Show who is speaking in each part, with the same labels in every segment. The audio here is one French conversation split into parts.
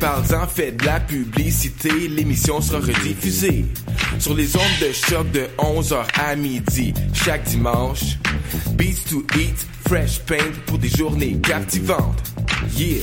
Speaker 1: Parle-en, fais de la publicité, l'émission sera rediffusée sur les ondes de choc de 11h à midi chaque dimanche. Beats to eat, fresh paint pour des journées captivantes. Yeah!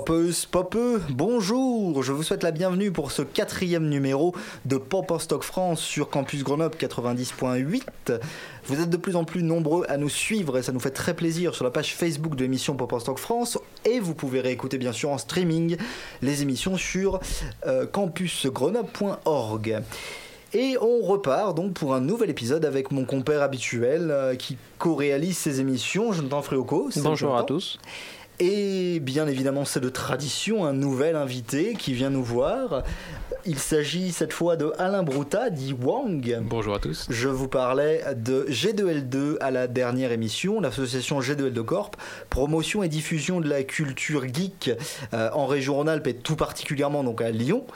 Speaker 2: Popeuse, popeux, bonjour Je vous souhaite la bienvenue pour ce quatrième numéro de Pop en Stock France sur Campus Grenoble 90.8. Vous êtes de plus en plus nombreux à nous suivre et ça nous fait très plaisir sur la page Facebook de l'émission Pop en Stock France et vous pouvez réécouter bien sûr en streaming les émissions sur euh, campusgrenoble.org. Et on repart donc pour un nouvel épisode avec mon compère habituel euh, qui co-réalise ces émissions, Jonathan. Salut,
Speaker 3: Bonjour à tous.
Speaker 2: Et bien évidemment, c'est de tradition, un nouvel invité qui vient nous voir. Il s'agit cette fois de Alain Brouta, dit Wang.
Speaker 3: Bonjour à tous.
Speaker 2: Je vous parlais de G2L2 à la dernière émission, l'association G2L2 Corp, promotion et diffusion de la culture geek euh, en région Rhône-Alpes et tout particulièrement donc à Lyon.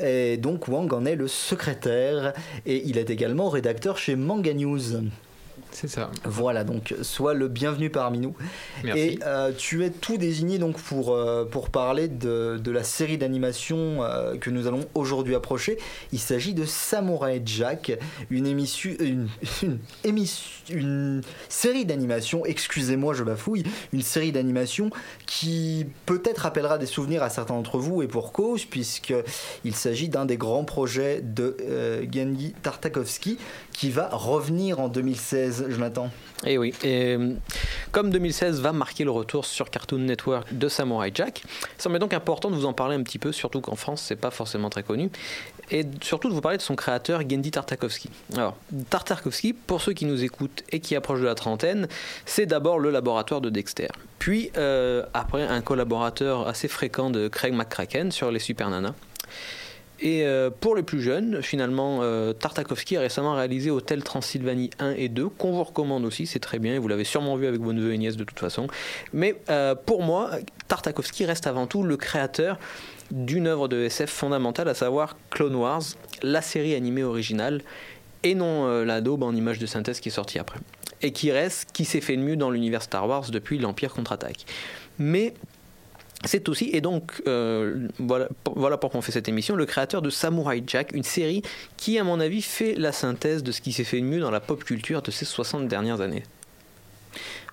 Speaker 2: Et donc Wang en est le secrétaire et il est également rédacteur chez Manga News.
Speaker 3: C'est ça.
Speaker 2: Voilà, donc sois le bienvenu parmi nous.
Speaker 3: Merci.
Speaker 2: Et euh, tu es tout désigné donc pour, euh, pour parler de, de la série d'animation euh, que nous allons aujourd'hui approcher. Il s'agit de Samurai Jack, une émission, une, une, émission, une série d'animation, excusez-moi je bafouille, une série d'animation qui peut-être rappellera des souvenirs à certains d'entre vous et pour cause, puisqu'il s'agit d'un des grands projets de Genji Tartakovsky qui va revenir en 2016, Jonathan.
Speaker 3: Et oui. Euh, comme 2016 va marquer le retour sur Cartoon Network de Samurai Jack, il semble donc important de vous en parler un petit peu, surtout qu'en France c'est pas forcément très connu, et surtout de vous parler de son créateur Gendy Tartakovsky. Alors, Tartakovsky, pour ceux qui nous écoutent et qui approchent de la trentaine, c'est d'abord le laboratoire de Dexter. Puis, euh, après, un collaborateur assez fréquent de Craig McCracken sur les Super Nanas. Et euh, pour les plus jeunes, finalement, euh, Tartakovsky a récemment réalisé Hôtel Transylvanie 1 et 2, qu'on vous recommande aussi, c'est très bien, vous l'avez sûrement vu avec vos neveux et nièces de toute façon. Mais euh, pour moi, Tartakovsky reste avant tout le créateur d'une œuvre de SF fondamentale, à savoir Clone Wars, la série animée originale, et non la daube en image de synthèse qui est sortie après. Et qui reste, qui s'est fait de mieux dans l'univers Star Wars depuis l'Empire contre-attaque. Mais c'est aussi, et donc euh, voilà, pour, voilà pourquoi on fait cette émission, le créateur de Samurai Jack, une série qui, à mon avis, fait la synthèse de ce qui s'est fait de mieux dans la pop culture de ces 60 dernières années.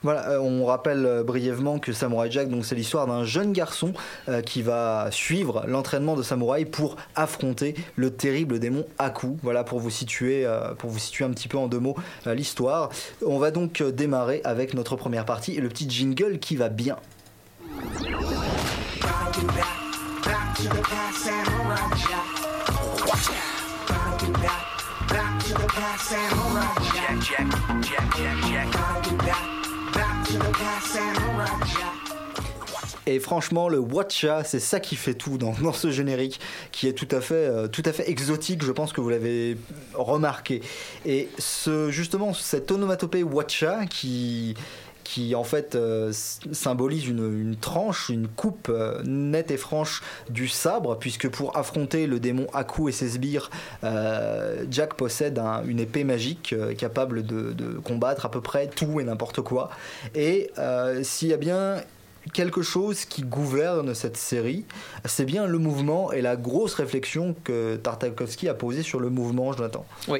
Speaker 2: Voilà, euh, on rappelle euh, brièvement que Samurai Jack, donc c'est l'histoire d'un jeune garçon qui va suivre l'entraînement de samouraï pour affronter le terrible démon Aku. Voilà pour vous situer, pour vous situer un petit peu en deux mots l'histoire. On va donc démarrer avec notre première partie et le petit jingle qui va bien. Et franchement, le Watcha, c'est ça qui fait tout dans, ce générique, qui est tout à, fait, euh, tout à fait exotique, je pense que vous l'avez remarqué. Et ce, justement, cette onomatopée Watcha, qui, qui en fait euh, symbolise une, tranche, une coupe euh, nette et franche du sabre, puisque pour affronter le démon Aku et ses sbires, euh, Jack possède un- une épée magique capable de, de combattre à peu près tout et n'importe quoi. Et s'il y a bien quelque chose qui gouverne cette série, c'est bien le mouvement et la grosse réflexion que Tartakovsky a posée sur le mouvement, Jonathan.
Speaker 3: Oui.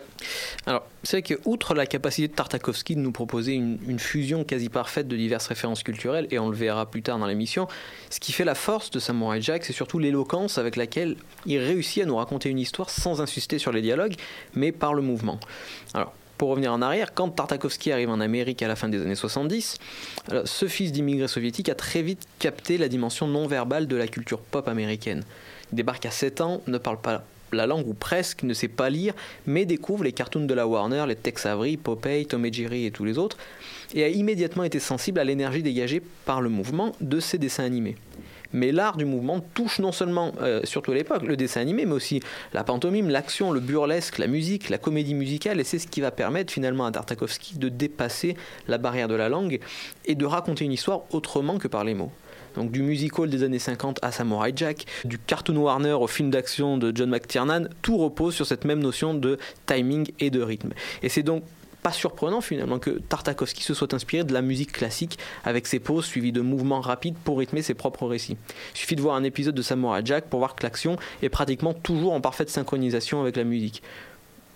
Speaker 3: Alors, c'est vrai que, outre la capacité de Tartakovsky de nous proposer une, fusion quasi parfaite de diverses références culturelles, et on le verra plus tard dans l'émission, ce qui fait la force de Samurai Jack, c'est surtout l'éloquence avec laquelle il réussit à nous raconter une histoire sans insister sur les dialogues, mais par le mouvement. Alors, pour revenir en arrière, quand Tartakovsky arrive en Amérique à la fin des années 70, alors, ce fils d'immigrés soviétiques a très vite capté la dimension non verbale de la culture pop américaine. Il débarque à 7 ans, ne parle pas la langue ou presque, ne sait pas lire, mais découvre les cartoons de la Warner, les Tex Avery, Popeye, Tom et Jerry et tous les autres, et a immédiatement été sensible à l'énergie dégagée par le mouvement de ces dessins animés. Mais l'art du mouvement touche non seulement, euh, surtout à l'époque, le dessin animé, mais aussi la pantomime, l'action, le burlesque, la musique, la comédie musicale, et c'est ce qui va permettre finalement à Tartakovsky de dépasser la barrière de la langue et de raconter une histoire autrement que par les mots. Donc du musical des années 50 à Samurai Jack, du cartoon Warner au film d'action de John McTiernan, tout repose sur cette même notion de timing et de rythme. Et c'est donc pas surprenant finalement que Tartakovsky se soit inspiré de la musique classique avec ses pauses suivies de mouvements rapides pour rythmer ses propres récits. Il suffit de voir un épisode de Samurai Jack pour voir que l'action est pratiquement toujours en parfaite synchronisation avec la musique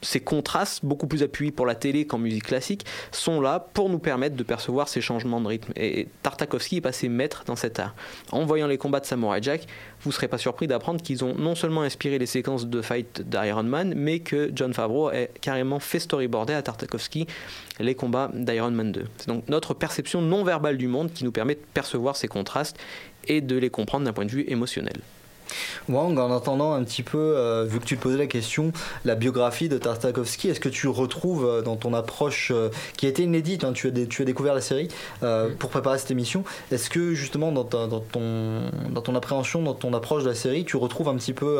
Speaker 3: ces contrastes, beaucoup plus appuyés pour la télé qu'en musique classique, sont là pour nous permettre de percevoir ces changements de rythme. Et Tartakovsky est passé maître dans cet art. En voyant les combats de Samurai Jack, vous ne serez pas surpris d'apprendre qu'ils ont non seulement inspiré les séquences de fight d'Iron Man, mais que John Favreau a carrément fait storyboarder à Tartakovsky les combats d'Iron Man 2. C'est donc notre perception non verbale du monde qui nous permet de percevoir ces contrastes et de les comprendre d'un point de vue émotionnel.
Speaker 2: Wang, en entendant un petit peu, euh, vu que tu te posais la question, la biographie de Tartakovsky, est-ce que tu retrouves euh, dans ton approche euh, qui a été inédite, hein, tu, as dé- tu as découvert la série pour préparer cette émission, est-ce que justement dans, ta- dans ton, dans ton appréhension, dans ton approche de la série, tu retrouves un petit peu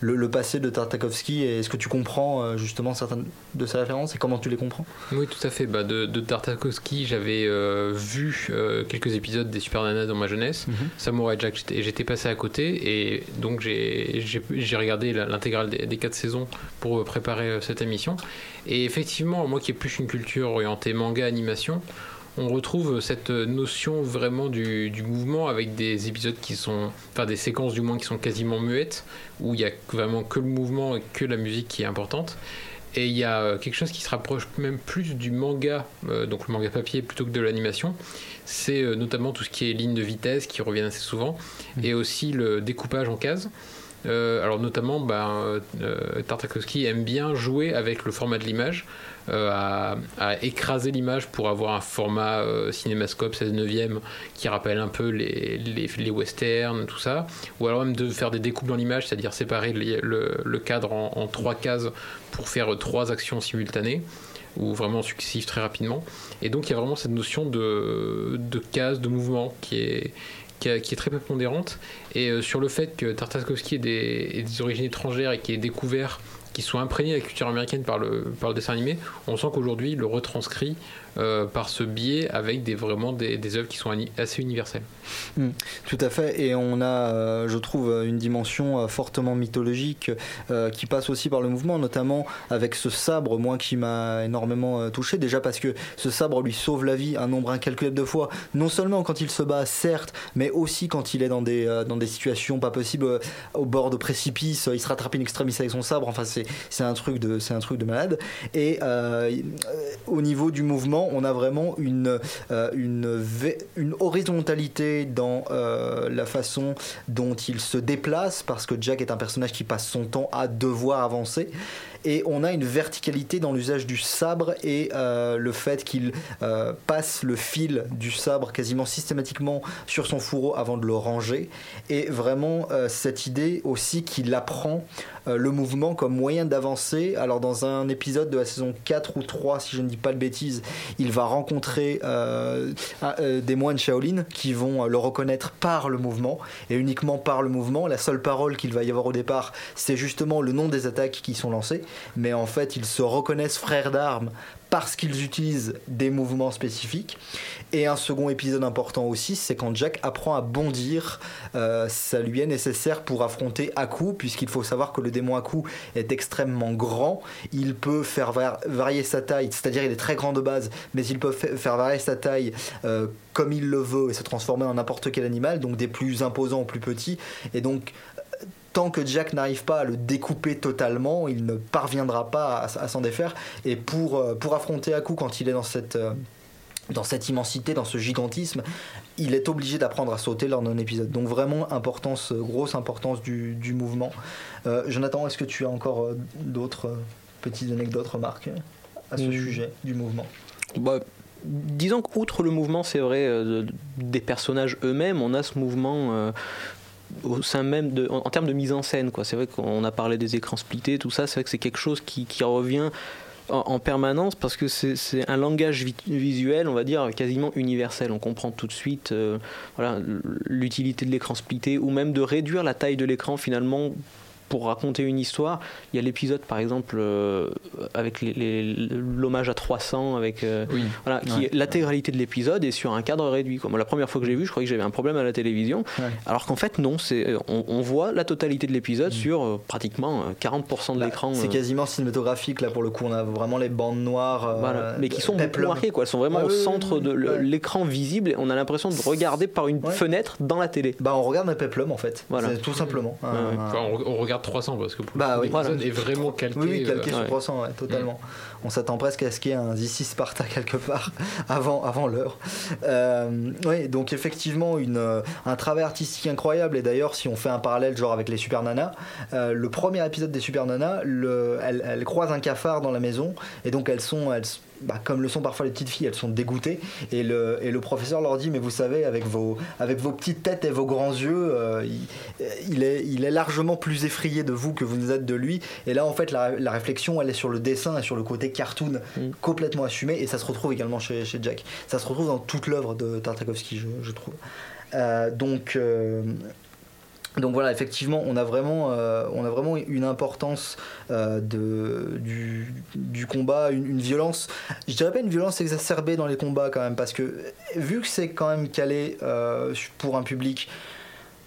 Speaker 2: le, le passé de Tartakovsky et est-ce que tu comprends justement certaines de ses références et comment tu les comprends?
Speaker 4: Oui, tout à fait. Bah, de, de Tartakovsky, j'avais vu quelques épisodes des Super Nanas dans ma jeunesse. Samurai Jack, j'étais passé à côté et donc j'ai regardé l'intégrale des, des quatre saisons pour préparer euh, cette émission. Et effectivement, moi qui ai plus une culture orientée manga, animation, on retrouve cette notion vraiment du, du mouvement avec des épisodes qui sont, enfin des séquences du moins qui sont quasiment muettes, où il y a vraiment que le mouvement et que la musique qui est importante. Et il y a euh, quelque chose qui se rapproche même plus du manga, euh, donc le manga papier plutôt que de l'animation. C'est euh, notamment tout ce qui est ligne de vitesse qui reviennent assez souvent, et aussi le découpage en cases. Euh, alors notamment, ben, euh, aime bien jouer avec le format de l'image, euh, à, écraser l'image pour avoir un format cinémascope 16 neuvième qui rappelle un peu les, westerns, tout ça, ou alors même de faire des découpes dans l'image, c'est-à-dire séparer le, cadre en, trois cases pour faire trois actions simultanées ou vraiment successives très rapidement. Et donc il y a vraiment cette notion de, de case, de mouvement qui est, qui, qui est très prépondérante. Et euh, sur le fait que Tartakovsky ait des, origines étrangères et qu'il ait découvert qui soit imprégné de la culture américaine par le, par le dessin animé, on sent qu'aujourd'hui il le retranscrit euh, par ce biais avec des, vraiment des, œuvres qui sont assez universelles.
Speaker 2: Mm, Tout à fait, et on a, euh, je trouve, une dimension euh, fortement mythologique qui passe aussi par le mouvement, notamment avec ce sabre, moi qui m'a énormément touché, déjà parce que ce sabre lui sauve la vie un nombre incalculable de fois, non seulement quand il se bat, certes, mais aussi quand il est dans des, dans des situations pas possibles, au bord de précipices, il se rattrape in extremis avec son sabre, enfin c'est un, truc de- c'est un truc de malade. Et au niveau du mouvement, on a vraiment une, euh, horizontalité dans euh, la façon dont il se déplace, parce que Jack est un personnage qui passe son temps à devoir avancer. Et on a une verticalité dans l'usage du sabre et euh, le fait qu'il euh, passe le fil du sabre quasiment systématiquement sur son fourreau avant de le ranger et vraiment euh, cette idée aussi qu'il apprend le mouvement comme moyen d'avancer. Alors dans un épisode de la saison 4 ou 3, si je ne dis pas de bêtises, il va rencontrer euh, des moines Shaolin qui vont le reconnaître par le mouvement et uniquement par le mouvement. La seule parole qu'il va y avoir au départ, c'est justement le nom des attaques qui sont lancées, mais en fait ils se reconnaissent frères d'armes parce qu'ils utilisent des mouvements spécifiques. Et un second épisode important aussi, c'est quand Jack apprend à bondir. Euh, ça lui est nécessaire pour affronter Aku, puisqu'il faut savoir que le démon Aku est extrêmement grand. Il peut faire var- varier sa taille, c'est-à-dire il est très grand de base, mais il peut fa- faire varier sa taille euh, comme il le veut et se transformer en n'importe quel animal, donc des plus imposants aux plus petits. Et donc tant que Jack n'arrive pas à le découper totalement, il ne parviendra pas à, à s'en défaire. Et pour, euh, pour affronter Aku quand il est dans cette, euh, dans cette immensité, dans ce gigantisme, il est obligé d'apprendre à sauter lors d'un épisode. Donc vraiment, importance, euh, grosse importance du, du mouvement. Euh, Jonathan, est-ce que tu as encore d'autres petites anecdotes, remarques à ce
Speaker 3: Mm.
Speaker 2: sujet du mouvement?
Speaker 3: Bah, disons qu'outre le mouvement, c'est vrai, euh, de- des personnages eux-mêmes, on a ce mouvement euh, au sein même de, en, termes de mise en scène. quoi. C'est vrai qu'on a parlé des écrans splittés, tout ça. C'est vrai que c'est quelque chose qui, revient en, en permanence parce que c'est un langage vi- visuel, on va dire, quasiment universel. On comprend tout de suite euh, l'utilité de l'écran splitté ou même de réduire la taille de l'écran finalement pour raconter une histoire. Il y a l'épisode par exemple euh, avec l'hommage à 300 avec euh,
Speaker 4: Oui.
Speaker 3: voilà, qui
Speaker 2: Ouais.
Speaker 3: est l'intégralité de l'épisode est sur un cadre réduit. Moi, la première fois que je l'ai vu, je croyais que j'avais un problème à la télévision,
Speaker 2: Ouais.
Speaker 3: alors qu'en fait non, c'est euh, on, on voit la totalité de l'épisode sur euh, pratiquement euh, 40% de
Speaker 2: Bah,
Speaker 3: l'écran.
Speaker 2: C'est
Speaker 3: euh,
Speaker 2: quasiment cinématographique là pour le coup. On a vraiment les bandes noires. euh,
Speaker 3: voilà, mais qui sont beaucoup marquées, quoi. Elles sont vraiment
Speaker 2: Ouais,
Speaker 3: au centre
Speaker 2: ouais,
Speaker 3: de l'écran visible. Et on a l'impression de regarder par une
Speaker 2: Ouais.
Speaker 3: fenêtre dans la télé.
Speaker 2: Bah on regarde un peplum en fait.
Speaker 3: Voilà.
Speaker 2: Tout simplement. Un-
Speaker 3: Ouais, ouais.
Speaker 2: un-
Speaker 4: Enfin, on, on regarde 300 parce que pour
Speaker 2: Bah oui.
Speaker 3: Voilà.
Speaker 4: est vraiment calqué.
Speaker 2: Oui, oui, calqué
Speaker 4: euh,
Speaker 2: sur
Speaker 3: ouais.
Speaker 2: 300, ouais, totalement. On s'attend presque à ce qu'il y ait un is Sparta quelque part avant, avant l'heure. Euh, oui, donc effectivement, une, euh, un travail artistique incroyable. Et d'ailleurs, si on fait un parallèle genre avec les Super Nanas, euh, le premier épisode des Super Nanas, le, elles, elles croisent un cafard dans la maison et donc elles sont, elles, bah, comme le sont parfois les petites filles, elles sont dégoûtées. Et le, et le professeur leur dit, mais vous savez, avec vos, avec vos petites têtes et vos grands yeux, euh, il, il est, il est largement plus effrayé de vous que vous ne êtes de lui. Et là, en fait, la, la réflexion, elle est sur le dessin et sur le côté cartoon
Speaker 3: Mm.
Speaker 2: complètement assumé. Et ça se retrouve également chez, chez Jack. Ça se retrouve dans toute l'œuvre de Tartakovsky, je, je trouve. Euh, donc. euh, donc voilà, effectivement, on a vraiment, euh, une importance euh, du, combat, une, violence. Je dirais pas une violence exacerbée dans les combats quand même, parce que vu que c'est quand même calé euh, pour un public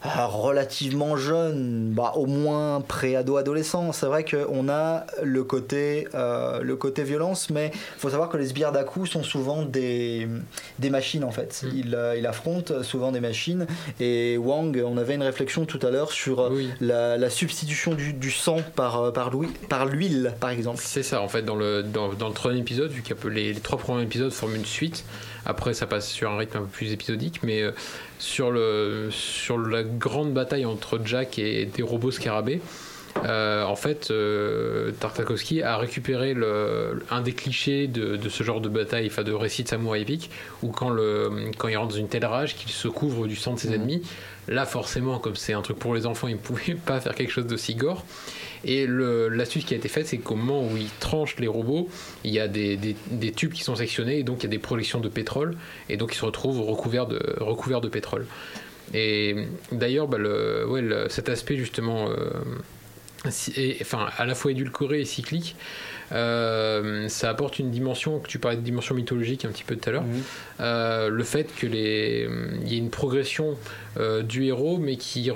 Speaker 2: relativement jeune, bah, au moins pré-ado-adolescent, c'est vrai qu'on a le côté, euh, le côté violence, mais il faut savoir que les sbires d'Aku sont souvent des, des machines en fait.
Speaker 4: Mm.
Speaker 2: Il, euh, il affronte souvent des machines. Et Wang, on avait une réflexion tout à l'heure sur euh,
Speaker 4: Oui.
Speaker 2: la, la substitution du, du sang par, par l'huile, par, l'huile, par exemple.
Speaker 4: C'est ça, en fait, dans le, dans, dans le troisième épisode, vu que les, les trois premiers épisodes forment une suite, après ça passe sur un rythme un peu plus épisodique, mais euh, sur, le, sur la grande bataille entre Jack et des robots scarabées, euh, en fait, euh, Tartakovsky a récupéré le, un des clichés de, de ce genre de bataille, enfin de récit de samouraï épique, où quand, le, quand il rentre dans une telle rage qu'il se couvre du sang de ses ennemis, là forcément, comme c'est un truc pour les enfants, il ne pouvait pas faire quelque chose d'aussi gore. Et l'astuce qui a été faite, c'est qu'au moment où il tranche les robots, il y a des, des- des tubes qui sont sectionnés, et donc il y a des projections de pétrole, et donc ils se retrouvent recouverts de, recouverts de pétrole. Et d'ailleurs, bah, ouais, cet aspect justement, euh, et- enfin, à la fois édulcoré et cyclique, euh, ça apporte une dimension, que tu parlais de dimension mythologique un petit peu tout à l'heure, euh, le fait que les, il y ait une progression euh, du héros, mais qui,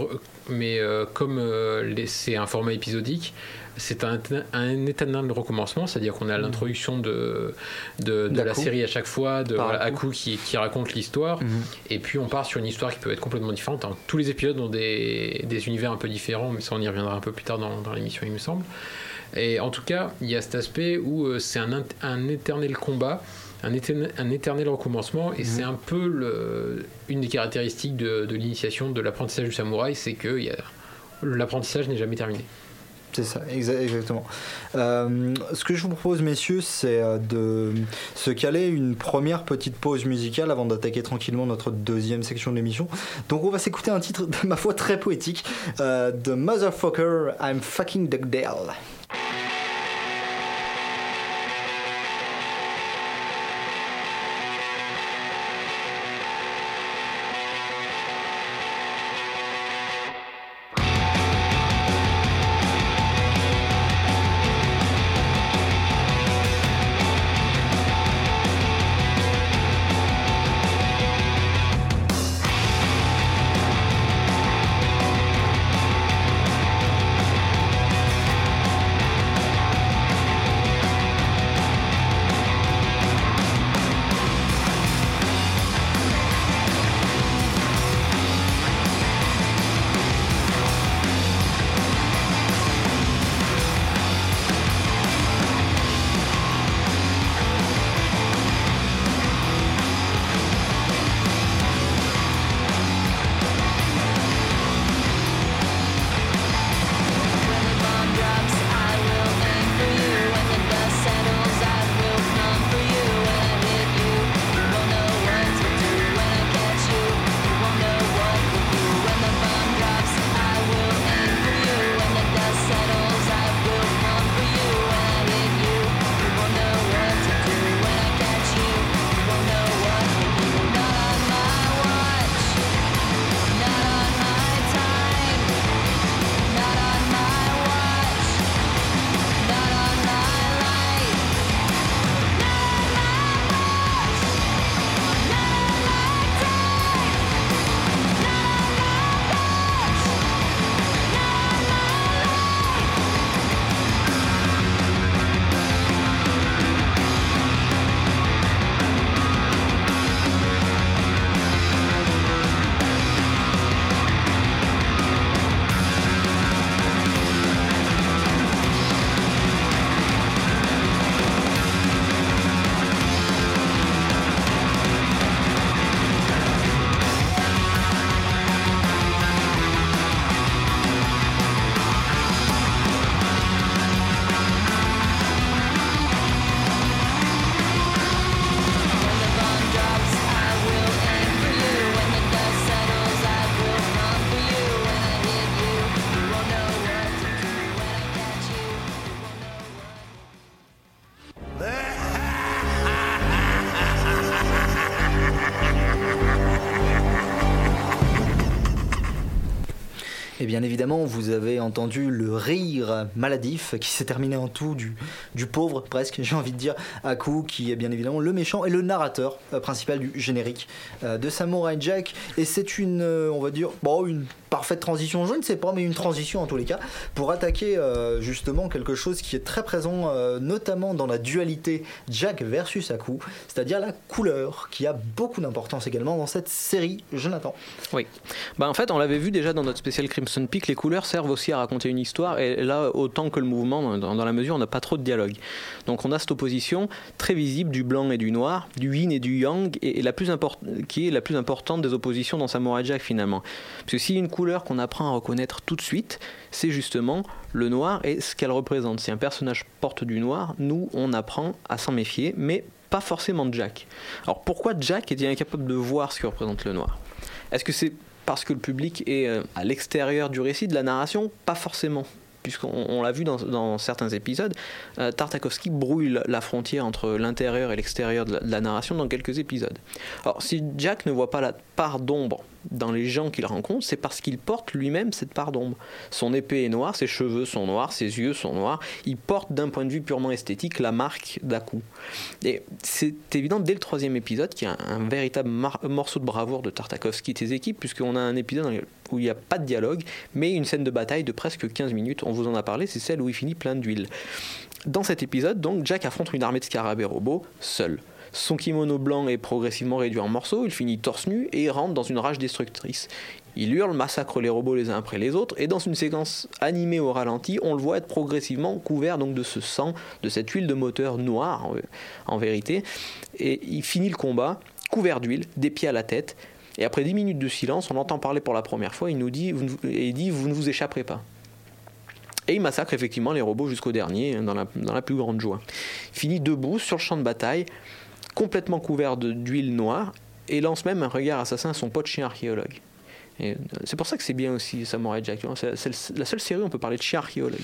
Speaker 4: mais comme les- c'est un format épisodique, c'est un, un éternel recommencement, c'est-à-dire qu'on a l'introduction de, de, de la série à chaque fois, de voilà,
Speaker 2: Aku.
Speaker 4: Qui, qui raconte l'histoire, et puis on part sur une histoire qui peut être complètement différente. hein. Tous les épisodes ont des, des univers un peu différents, mais ça on y reviendra un peu plus tard dans, dans l'émission, il me semble. Et en tout cas, il y a cet aspect où euh, c'est un, éternel combat, un éternel, un éternel recommencement, et c'est un peu le- une des caractéristiques de, l'initiation de l'apprentissage du samouraï, c'est que l'apprentissage n'est jamais terminé.
Speaker 2: C'est ça, exa- exactement. Euh, ce que je vous propose, messieurs, c'est euh, de se caler une première petite pause musicale avant d'attaquer tranquillement notre deuxième section de l'émission. Donc, on va s'écouter un titre, ma foi, très poétique euh, de Motherfucker, I'm fucking Dugdale. Vous avez entendu le rire maladif qui s'est terminé en tout du, du pauvre, presque, j'ai envie de dire, Aku, qui est bien évidemment le méchant et le narrateur euh, principal du générique euh, de Samurai Jack. Et c'est une, euh, on va dire, bon, une parfaite transition, je ne sais pas, mais une transition en tous les cas, pour attaquer euh, justement quelque chose qui est très présent, euh, notamment dans la dualité Jack versus Aku, c'est-à-dire la couleur, qui a beaucoup d'importance également dans cette série, Jonathan.
Speaker 3: Oui. Bah, en fait, on l'avait vu déjà dans notre spécial Crimson Peak, les couleurs servent aussi à raconter une histoire, et là, autant que le mouvement, dans, la mesure où on n'a pas trop de dialogue. Donc on a cette opposition très visible du blanc et du noir, du yin et du yang, et, et la plus qui est la plus importante des oppositions dans Samurai Jack finalement. Parce que a une couleur qu'on apprend à reconnaître tout de suite, c'est justement le noir et ce qu'elle représente. Si un personnage porte du noir, nous, on apprend à s'en méfier, mais pas forcément Jack. Alors pourquoi Jack est-il incapable de voir ce que représente le noir? Est-ce que c'est parce que le public est euh, à l'extérieur du récit, de la narration? Pas forcément. Puisqu'on on l'a vu dans, certains épisodes, euh, Tartakovsky brouille la- frontière entre l'intérieur et l'extérieur de, de la narration dans quelques épisodes. Alors, si Jack ne voit pas la part d'ombre dans les gens qu'il rencontre, c'est parce qu'il porte lui-même cette part d'ombre. Son épée est noire, ses cheveux sont noirs, ses yeux sont noirs. Il porte d'un point de vue purement esthétique la marque d'Aku. Et c'est évident dès le troisième épisode qu'il y a un, véritable morceau de bravoure de Tartakovsky et ses équipes, puisqu'on a un épisode où il n'y a pas de dialogue, mais une scène de bataille de presque 15 minutes. On vous en a parlé, c'est celle où il finit plein d'huile. Dans cet épisode, donc, Jack affronte une armée de scarabées robots seul. Son kimono blanc est progressivement réduit en morceaux, il finit torse nu et rentre dans une rage destructrice. Il hurle, massacre les robots les uns après les autres, et dans une séquence animée au ralenti, on le voit être progressivement couvert donc de ce sang, de cette huile de moteur noire en, vérité, et il finit le combat couvert d'huile, des pieds à la tête, et après 10 minutes de silence, on l'entend parler pour la première fois, il nous dit, et il dit, vous ne vous échapperez pas. Et il massacre effectivement les robots jusqu'au dernier, dans la plus grande joie. Il finit debout sur le champ de bataille, complètement couvert d'huile noire, et lance même un regard assassin à son pote chien archéologue. Euh, C'est pour ça que c'est bien aussi Samurai Jack. C'est la seule série où on peut parler de chien archéologue.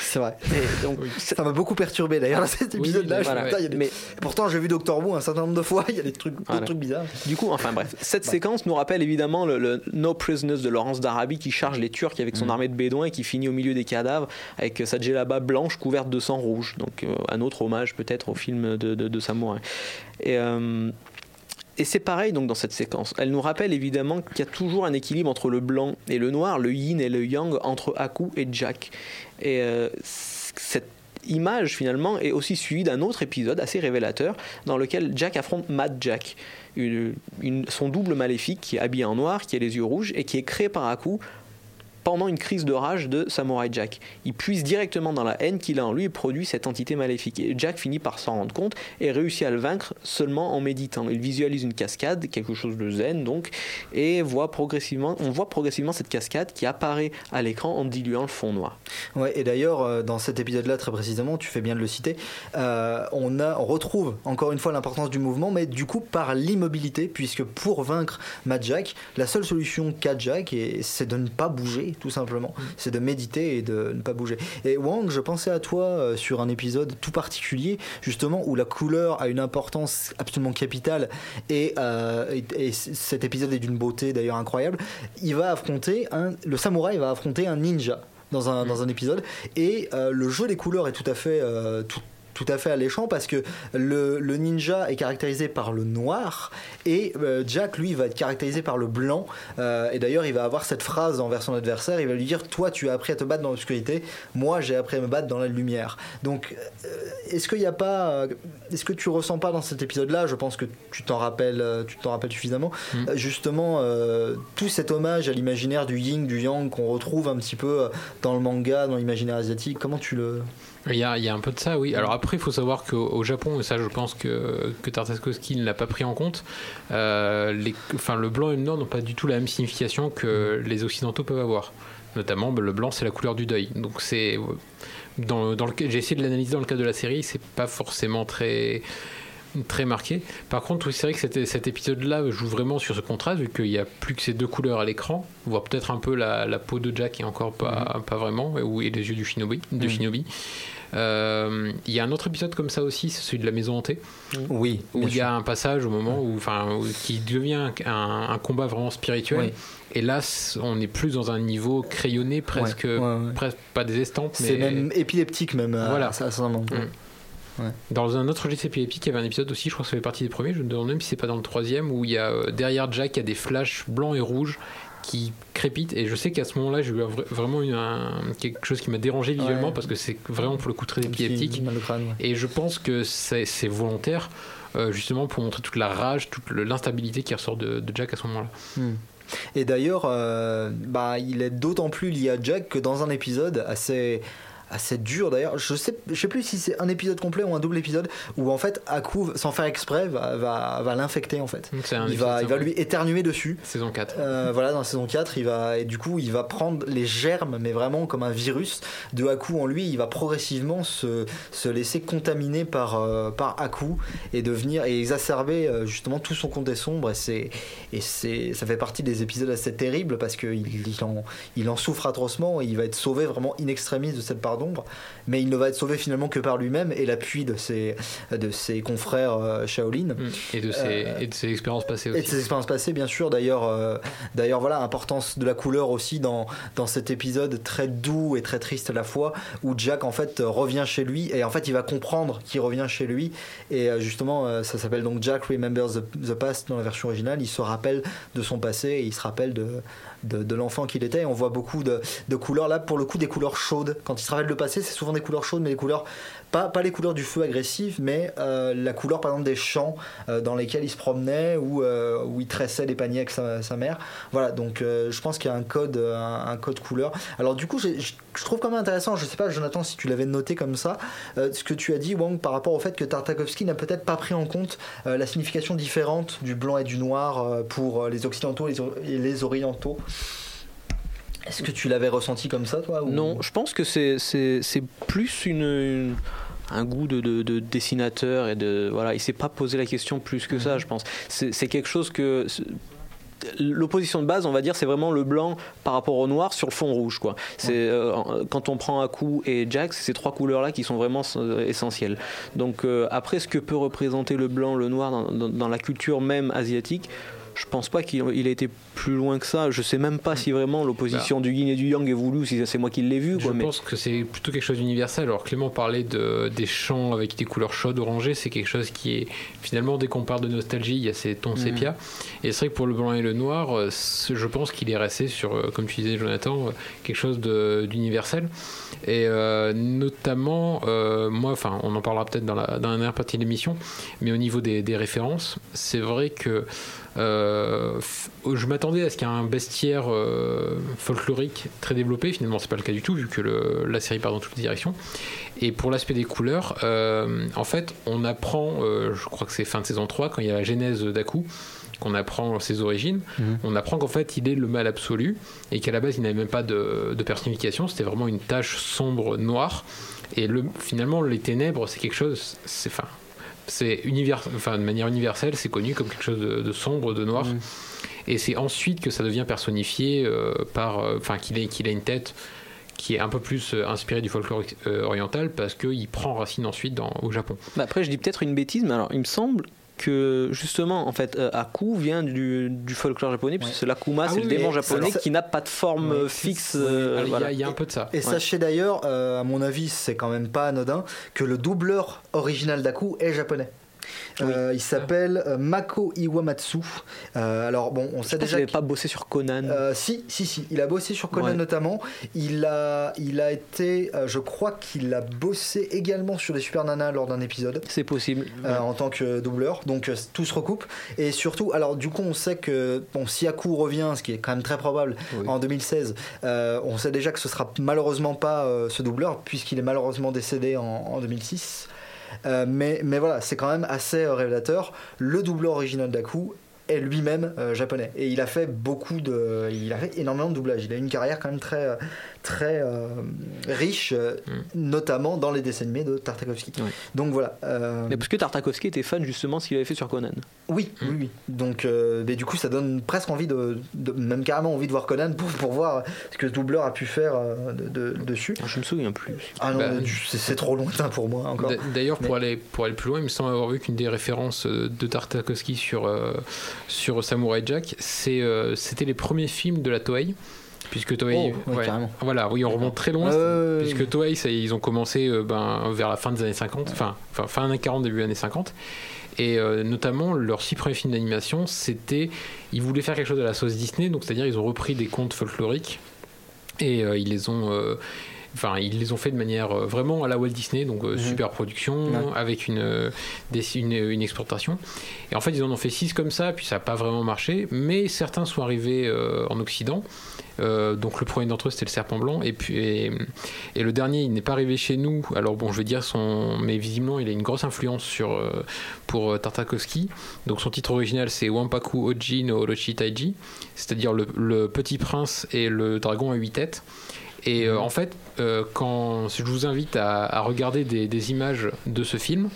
Speaker 2: C'est vrai.
Speaker 3: Et donc,
Speaker 2: Ça m'a beaucoup perturbé d'ailleurs cet épisode-là.
Speaker 3: Voilà.
Speaker 2: des-
Speaker 3: Mais
Speaker 2: Pourtant, j'ai vu Doctor Who un certain nombre de fois. Il y a des trucs,
Speaker 3: Voilà.
Speaker 2: trucs bizarres.
Speaker 3: Du coup, enfin bref, cette séquence nous rappelle évidemment le, le No Prisoners de Laurence d'Arabie qui charge les Turcs avec son armée de bédouins et qui finit au milieu des cadavres avec sa djellaba blanche couverte de sang rouge. Donc euh, un autre hommage peut-être au film de, de, de samouraï. Et, euh, et c'est pareil donc dans cette séquence. Elle nous rappelle évidemment qu'il y a toujours un équilibre entre le blanc et le noir, le yin et le yang, entre Aku et Jack. Et euh, cette image finalement est aussi suivie d'un autre épisode assez révélateur dans lequel Jack affronte Mad Jack, son double maléfique qui est habillé en noir, qui a les yeux rouges et qui est créé par Aku pendant une crise de rage de Samurai Jack. Il puise directement dans la haine qu'il a en lui et produit cette entité maléfique. Et Jack finit par s'en rendre compte et réussit à le vaincre seulement en méditant. Il visualise une cascade, quelque chose de zen donc, et voit progressivement, on voit progressivement cette cascade qui apparaît à l'écran en diluant le fond noir.
Speaker 2: Ouais, et d'ailleurs, euh, dans cet épisode-là, très précisément, tu fais bien de le citer, euh, on, on retrouve encore une fois l'importance du mouvement, mais du coup par l'immobilité, puisque pour vaincre Mad Jack, la seule solution qu'a Jack, c'est de ne pas bouger, tout simplement. C'est de méditer et de ne pas bouger. Et Wang, je pensais à toi euh, sur un épisode tout particulier, justement, où la couleur a une importance absolument capitale, et, euh, et- et c- cet épisode est d'une beauté d'ailleurs incroyable. Il va affronter un, le samouraï va affronter un ninja dans un, dans un épisode. Et euh, le jeu des couleurs est tout à fait, euh, tout, tout à fait alléchant parce que le, le ninja est caractérisé par le noir et euh, Jack, lui, va être caractérisé par le blanc. Euh, et d'ailleurs, il va avoir cette phrase envers son adversaire il va lui dire Toi, tu as appris à te battre dans l'obscurité, moi, j'ai appris à me battre dans la lumière. Donc, euh, est-ce qu'il n'y a pas. Est-ce que tu ressens pas dans cet épisode-là Je pense que tu t'en rappelles, tu t'en rappelles suffisamment. euh, Justement, euh, tout cet hommage à l'imaginaire du yin, du yang qu'on retrouve un petit peu dans le manga, dans l'imaginaire asiatique? Comment tu le.
Speaker 4: Il y, a, il y a un peu de ça, oui. Alors après, il faut savoir qu'au au Japon, et ça je pense que, que Tartakovsky ne l'a pas pris en compte, euh, les, enfin, le blanc et le noir n'ont pas du tout la même signification que les occidentaux peuvent avoir. Notamment, bah, le blanc, c'est la couleur du deuil. Donc c'est... Dans, dans le, j'ai essayé de l'analyser dans le cas de la série, c'est pas forcément très très marqué. Par contre, oui, c'est vrai que cet, cet épisode-là joue vraiment sur ce contraste, vu qu'il n'y a plus que ces deux couleurs à l'écran. On voit peut-être un peu la, la peau de Jack et encore pas, pas vraiment, et les yeux du shinobi. Du
Speaker 2: Mhm.
Speaker 4: shinobi. Euh, Il y a un autre épisode comme ça aussi, c'est celui de la maison hantée,
Speaker 2: Oui,
Speaker 4: où il y a
Speaker 2: sûr.
Speaker 4: un passage au moment où, enfin, qui devient un, un combat vraiment spirituel.
Speaker 2: Oui.
Speaker 4: Et là, on est plus dans un niveau crayonné, presque,
Speaker 2: Ouais, ouais, ouais.
Speaker 4: presque pas des estampes, mais
Speaker 2: C'est même épileptique, même.
Speaker 4: Voilà.
Speaker 2: Ça, ça, ça, non.
Speaker 4: Mm. Dans un autre registre épileptique, il y avait un épisode aussi, je crois que ça fait partie des premiers, je me demande même si c'est pas dans le troisième, où il y a euh, derrière Jack, il y a des flashs blancs et rouges qui crépitent. Et je sais qu'à ce moment-là, j'ai eu vra- vraiment eu un- quelque chose qui m'a dérangé visuellement
Speaker 2: Ouais.
Speaker 4: parce que c'est vraiment pour le coup très épileptique.
Speaker 2: crâne, ouais.
Speaker 4: Et je pense que c'est volontaire, euh, justement pour montrer toute la rage, toute l'instabilité qui ressort de, de Jack à ce moment-là.
Speaker 2: Hmm. Et d'ailleurs, euh, bah, il est d'autant plus lié à Jack que dans un épisode assez assez dur d'ailleurs je sais je sais plus si c'est un épisode complet ou un double épisode où en fait Aku sans faire exprès va, va, va l'infecter en fait il va, il va lui éternuer dessus
Speaker 4: Saison 4.
Speaker 2: Euh, voilà, dans la saison 4, il va, et du coup, il va prendre les germes, mais vraiment comme un virus de Haku en lui. Il va progressivement se, se laisser contaminer par, euh, par Haku et devenir et exacerber euh, justement tout son côté sombre. Et, c'est, et c'est, ça fait partie des épisodes assez terribles parce qu'il il en, il en souffre atrocement et il va être sauvé vraiment in extremis de cette part d'ombre. Mais il ne va être sauvé finalement que par lui-même et l'appui de ses, de ses confrères euh, Shaolin.
Speaker 4: Mm. Et de ses,
Speaker 2: Euh,
Speaker 4: et de ses expériences passées
Speaker 2: Et de
Speaker 4: aussi.
Speaker 2: ses expériences passées, bien sûr. D'ailleurs, euh, d'ailleurs, voilà, importance de la couleur aussi dans, dans cet épisode très doux et très triste à la fois, où Jack en fait revient chez lui et en fait il va comprendre qu'il revient chez lui. Et justement, ça s'appelle donc Jack Remembers the, the Past dans la version originale. Il se rappelle de son passé et il se rappelle de, de, l'enfant qu'il était. Et on voit beaucoup de, de couleurs là, pour le coup, des couleurs chaudes. Quand il se rappelle le passé, c'est souvent des couleurs chaudes, mais des couleurs pas, les couleurs du feu agressif, mais euh, la couleur par exemple des champs euh, dans lesquels il se promenait ou euh, où il tressait des paniers avec sa, mère. Voilà, donc je pense qu'il y a un code, un, code couleur. Alors du coup, je trouve quand même intéressant, je sais pas Jonathan si tu l'avais noté comme ça, ce que tu as dit Wang par rapport au fait que Tartakovsky n'a peut-être pas pris en compte la signification différente du blanc et du noir pour les occidentaux et les, les orientaux. Est-ce que tu l'avais ressenti comme ça, toi
Speaker 3: Non, je pense que c'est plus une- un goût de, de- de dessinateur et de voilà, il s'est pas posé la question plus que ça, je pense. C'est quelque chose que L'opposition de base, on va dire, c'est vraiment le blanc par rapport au noir sur le fond rouge. Quoi. C'est euh, quand on prend Aku et Jack, c'est ces trois couleurs-là qui sont vraiment euh, essentielles. Donc euh, après, ce que peut représenter le blanc, le noir dans, dans- dans la culture même asiatique, je pense pas qu'il il a été plus loin que ça. Je sais même pas si vraiment l'opposition du yin et du yang est voulue, ou si c'est moi qui l'ai vu.
Speaker 4: Je
Speaker 3: mais...
Speaker 4: pense que c'est plutôt quelque chose d'universel. Alors Clément parlait de, des champs avec des couleurs chaudes, orangées, c'est quelque chose qui est finalement dès qu'on parle de nostalgie, il y a ces tons
Speaker 3: Mhm.
Speaker 4: sépia. Et c'est vrai que pour le blanc et le noir, euh, je pense qu'il est resté sur, euh, comme tu disais Jonathan, euh, quelque chose d'universel. Et euh, notamment, euh, moi, enfin, on en parlera peut-être dans la, dans la dernière partie de l'émission, mais au niveau des, des références, c'est vrai que euh, je m'attendais à ce qu'il y ait un bestiaire euh, folklorique très développé. Finalement, c'est pas le cas du tout, vu que le- la série part dans toutes les directions. Et pour l'aspect des couleurs, euh, en fait, on apprend, je crois que c'est fin de saison 3, quand il y a la genèse d'Aku, qu'on apprend ses origines, on apprend qu'en fait, il est le mal absolu et qu'à la base, il n'avait même pas de, de personnification. C'était vraiment une tache sombre, noire. Et le, finalement, les ténèbres, c'est quelque chose. C'est enfin, c'est univers, enfin, de manière universelle, c'est connu comme quelque chose de, de sombre, de noir. Et c'est ensuite que ça devient personnifié euh, par, euh, enfin, qu'il ait, qu'il a une tête qui est un peu plus euh, inspirée du folklore oriental parce qu'il prend racine ensuite dans, au Japon.
Speaker 3: Bah après, je dis peut-être une bêtise, mais alors il me semble que justement, en fait, euh, Aku vient du, du folklore japonais, puisque c'est l'Akuma,
Speaker 4: Ah
Speaker 3: c'est
Speaker 4: oui,
Speaker 3: le démon japonais
Speaker 2: ça-
Speaker 3: qui n'a pas de forme fixe. euh,
Speaker 4: Alors, il y a-
Speaker 3: voilà.
Speaker 4: il y, a un peu de ça.
Speaker 2: Et sachez d'ailleurs, euh, à mon avis, c'est quand même pas anodin, que le doubleur original d'Aku est japonais. Euh, il s'appelle euh, Mako Iwamatsu. Euh, alors bon, on sait déjà
Speaker 3: qu'il n'avait pas bossé sur Conan.
Speaker 2: Si, si, si, il a bossé sur Conan
Speaker 3: Ouais.
Speaker 2: notamment. Il a, il a été, je crois qu'il a bossé également sur les Super Nana lors d'un épisode.
Speaker 3: C'est possible.
Speaker 2: en tant que doubleur, donc tout se recoupe. Et surtout, alors du coup, on sait que bon, si Aku revient, ce qui est quand même très probable,
Speaker 3: Oui.
Speaker 2: en 2016, euh, on sait déjà que ce sera malheureusement pas ce doubleur, puisqu'il est malheureusement décédé en, en 2006. Euh, mais, voilà, c'est quand même assez euh, révélateur. Le doubleur original d'Aku est lui-même euh, japonais et il a fait beaucoup de il a fait énormément de doublage il a une carrière quand même très très euh, riche euh, notamment dans les dessins animés de Tartakovsky
Speaker 3: Oui.
Speaker 2: donc voilà euh,
Speaker 3: Mais parce que Tartakovsky était fan justement de ce qu'il avait fait sur Conan.
Speaker 2: oui, oui, oui. Donc, euh, mais du coup, ça donne presque envie de, de- même carrément envie de voir Conan pour, pour voir ce que ce doubleur a pu faire de, de- dessus.
Speaker 3: Alors, je me souviens plus.
Speaker 2: Ah non,
Speaker 4: Bah,
Speaker 2: c'est trop lointain pour moi encore.
Speaker 4: D'a- D'ailleurs, pour,
Speaker 2: Mais-
Speaker 4: aller, pour aller plus loin, il me semble avoir vu qu'une des références de Tartakovsky sur, euh, sur Samurai Jack, c'est, euh, c'était les premiers films de la Toei. Puisque Toei.
Speaker 2: Oh, ouais.
Speaker 4: Voilà, oui, on remonte très loin. Puisque. Toei, ça, ils ont commencé euh, ben, vers la fin des années 50, enfin, enfin fin années 40, début années 50. Et euh, notamment, leurs six premiers films d'animation, c'était. Ils voulaient faire quelque chose à la sauce Disney, donc c'est-à-dire ils ont repris des contes folkloriques et euh, ils les ont. Enfin, ils les ont fait de manière euh, vraiment à la Walt Disney, donc euh,
Speaker 2: Mhm.
Speaker 4: super production,
Speaker 2: Ouais.
Speaker 4: avec une, euh, des- une, une exportation. Et en fait, ils en ont fait six comme ça, puis ça n'a pas vraiment marché, mais certains sont arrivés euh, en Occident. Euh, donc le premier d'entre eux c'était le serpent blanc et puis et, et le dernier il n'est pas arrivé chez nous alors bon je vais dire son mais visiblement il a une grosse influence sur euh, pour Tartakovsky donc son titre original c'est Wampaku Oji no Orochi Taiji c'est-à-dire le, le petit prince et le dragon à huit têtes et euh, en fait euh, quand je vous invite à, à regarder des, des images de ce film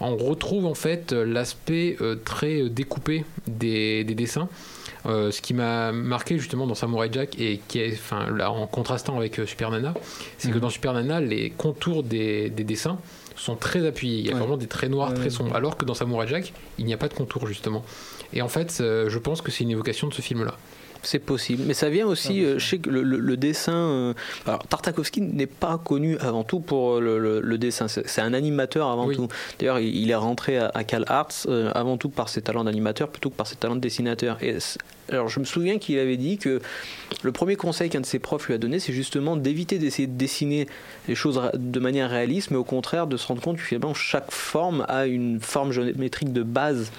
Speaker 4: on retrouve en fait l'aspect euh, très découpé des, des dessins ce qui m'a marqué justement dans Samurai Jack et qui est, enfin, là, en contrastant avec Super Nana, c'est que dans Super Nana, les contours des, des dessins sont très appuyés. Il y a
Speaker 2: Ouais.
Speaker 4: vraiment des traits noirs,
Speaker 2: Ouais,
Speaker 4: très
Speaker 2: ouais.
Speaker 4: sombres. Alors que dans Samurai Jack, il n'y a pas de contour justement. Et en fait, je pense que c'est une évocation de ce film-là.
Speaker 3: C'est possible. Mais ça vient aussi, euh, je sais que le, le- le dessin. euh, alors, Tartakovsky n'est pas connu avant tout pour euh, le, dessin. C'est un animateur avant
Speaker 4: Oui.
Speaker 3: tout. D'ailleurs, il, il est rentré à, à Cal Arts euh, avant tout par ses talents d'animateur plutôt que par ses talents de dessinateur. Et alors, je me souviens qu'il avait dit que le premier conseil qu'un de ses profs lui a donné, c'est justement d'éviter d'essayer de dessiner les choses de manière réaliste, mais au contraire de se rendre compte que finalement chaque forme a une forme géométrique de base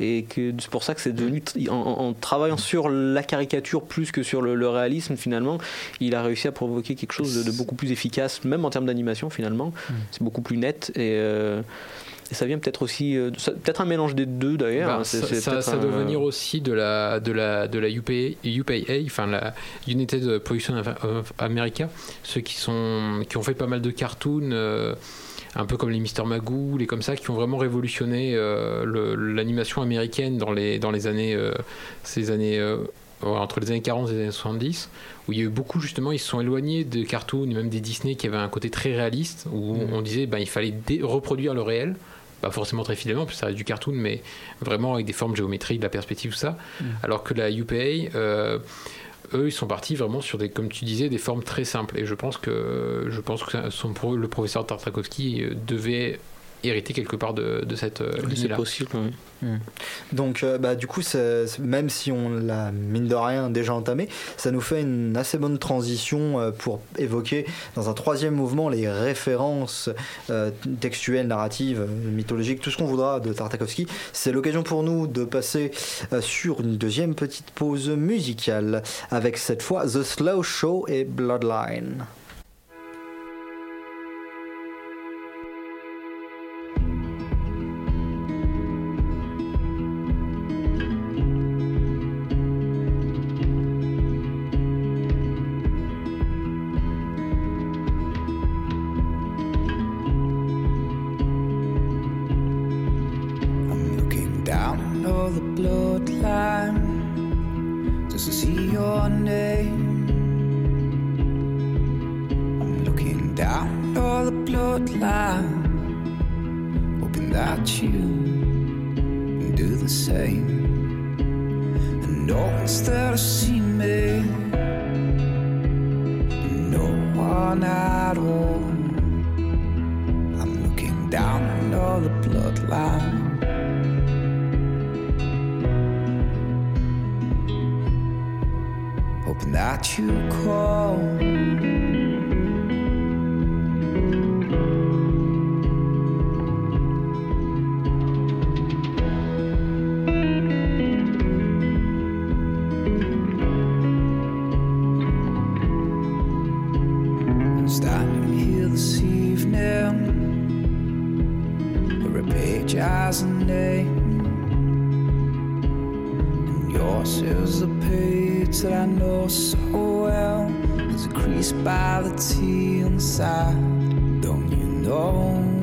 Speaker 3: et que c'est pour ça que c'est devenu en, travaillant sur la caricature plus que sur le, le réalisme finalement il a réussi à provoquer quelque chose de, de beaucoup plus efficace même en termes d'animation finalement c'est beaucoup plus net et euh, Et ça vient peut-être aussi, euh, peut-être un mélange des deux d'ailleurs.
Speaker 4: Bah,
Speaker 3: hein,
Speaker 4: ça, ça- doit venir aussi de la de la de la UPA, UPA enfin la United Production of America, ceux qui sont qui ont fait pas mal de cartoons. euh, un peu comme les Mister Magoo, les comme ça, qui ont vraiment révolutionné euh, l'animation américaine dans les, dans les années, euh, ces années euh, entre les années 40 et les années 70, où il y a eu beaucoup justement, ils se sont éloignés des cartoons et même des Disney qui avaient un côté très réaliste, où
Speaker 3: Mhm.
Speaker 4: on disait ben, il fallait reproduire le réel, pas forcément très fidèlement, parce que ça reste du cartoon, mais vraiment avec des formes géométriques, de la perspective, tout ça.
Speaker 3: Mhm.
Speaker 4: Alors que la UPA, euh, eux, ils sont partis vraiment sur des, comme tu disais, des formes très simples. Et je pense que, je pense que le professeur Tartakovsky euh, devait hériter quelque part de, de cette euh,
Speaker 3: C'est possible. oui.
Speaker 2: Donc, euh, bah, du coup, même si on l'a, mine de rien, déjà entamé, ça nous fait une assez bonne transition euh, pour évoquer, dans un troisième mouvement, les références euh, textuelles, narratives, mythologiques, tout ce qu'on voudra de Tartakovsky. C'est l'occasion pour nous de passer euh, sur une deuxième petite pause musicale, avec cette fois The Slow Show et Bloodline.
Speaker 5: Know so well. There's a crease by the T inside. Don't you know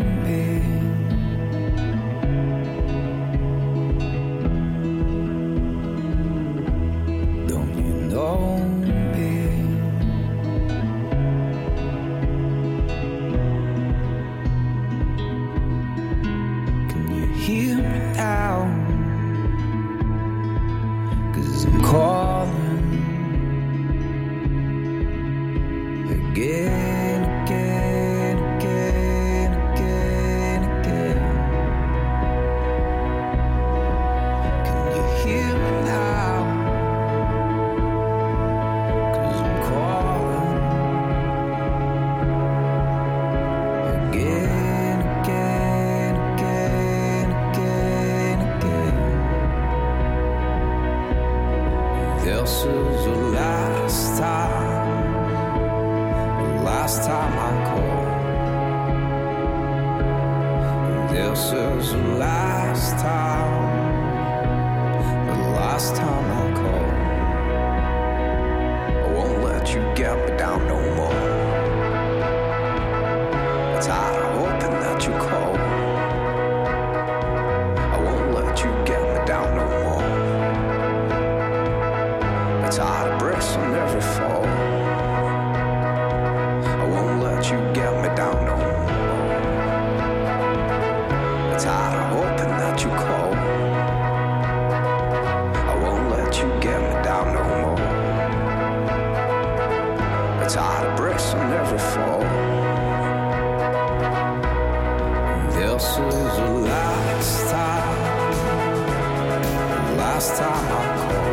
Speaker 5: last time I call.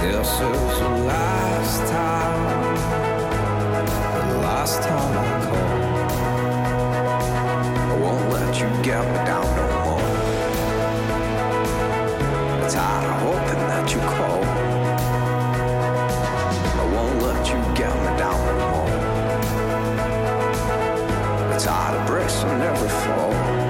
Speaker 5: This is the last time, the last time I call. I won't let you get me down no more. I'm tired of hoping that you call. I won't let you get me down no more. I'm tired of will never fall.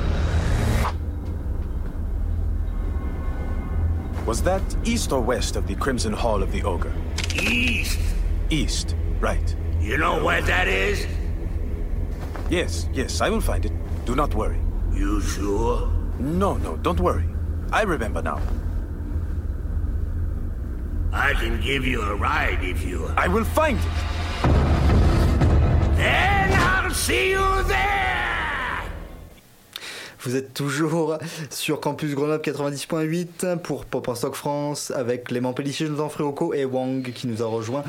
Speaker 5: Is
Speaker 6: that east or west of the Crimson Hall of the Ogre?
Speaker 7: East.
Speaker 6: East, right.
Speaker 7: You know where that is?
Speaker 6: Yes, yes, I will find it. Do not worry.
Speaker 7: You sure?
Speaker 6: No, no, don't worry. I remember now.
Speaker 7: I can give you a ride if you...
Speaker 6: I will find it!
Speaker 7: Then I'll see you there!
Speaker 2: Vous êtes toujours sur Campus Grenoble 90.8 pour Pop en Stock France avec Clément Pellissier, Jonathan Frioco et Wang qui nous a rejoint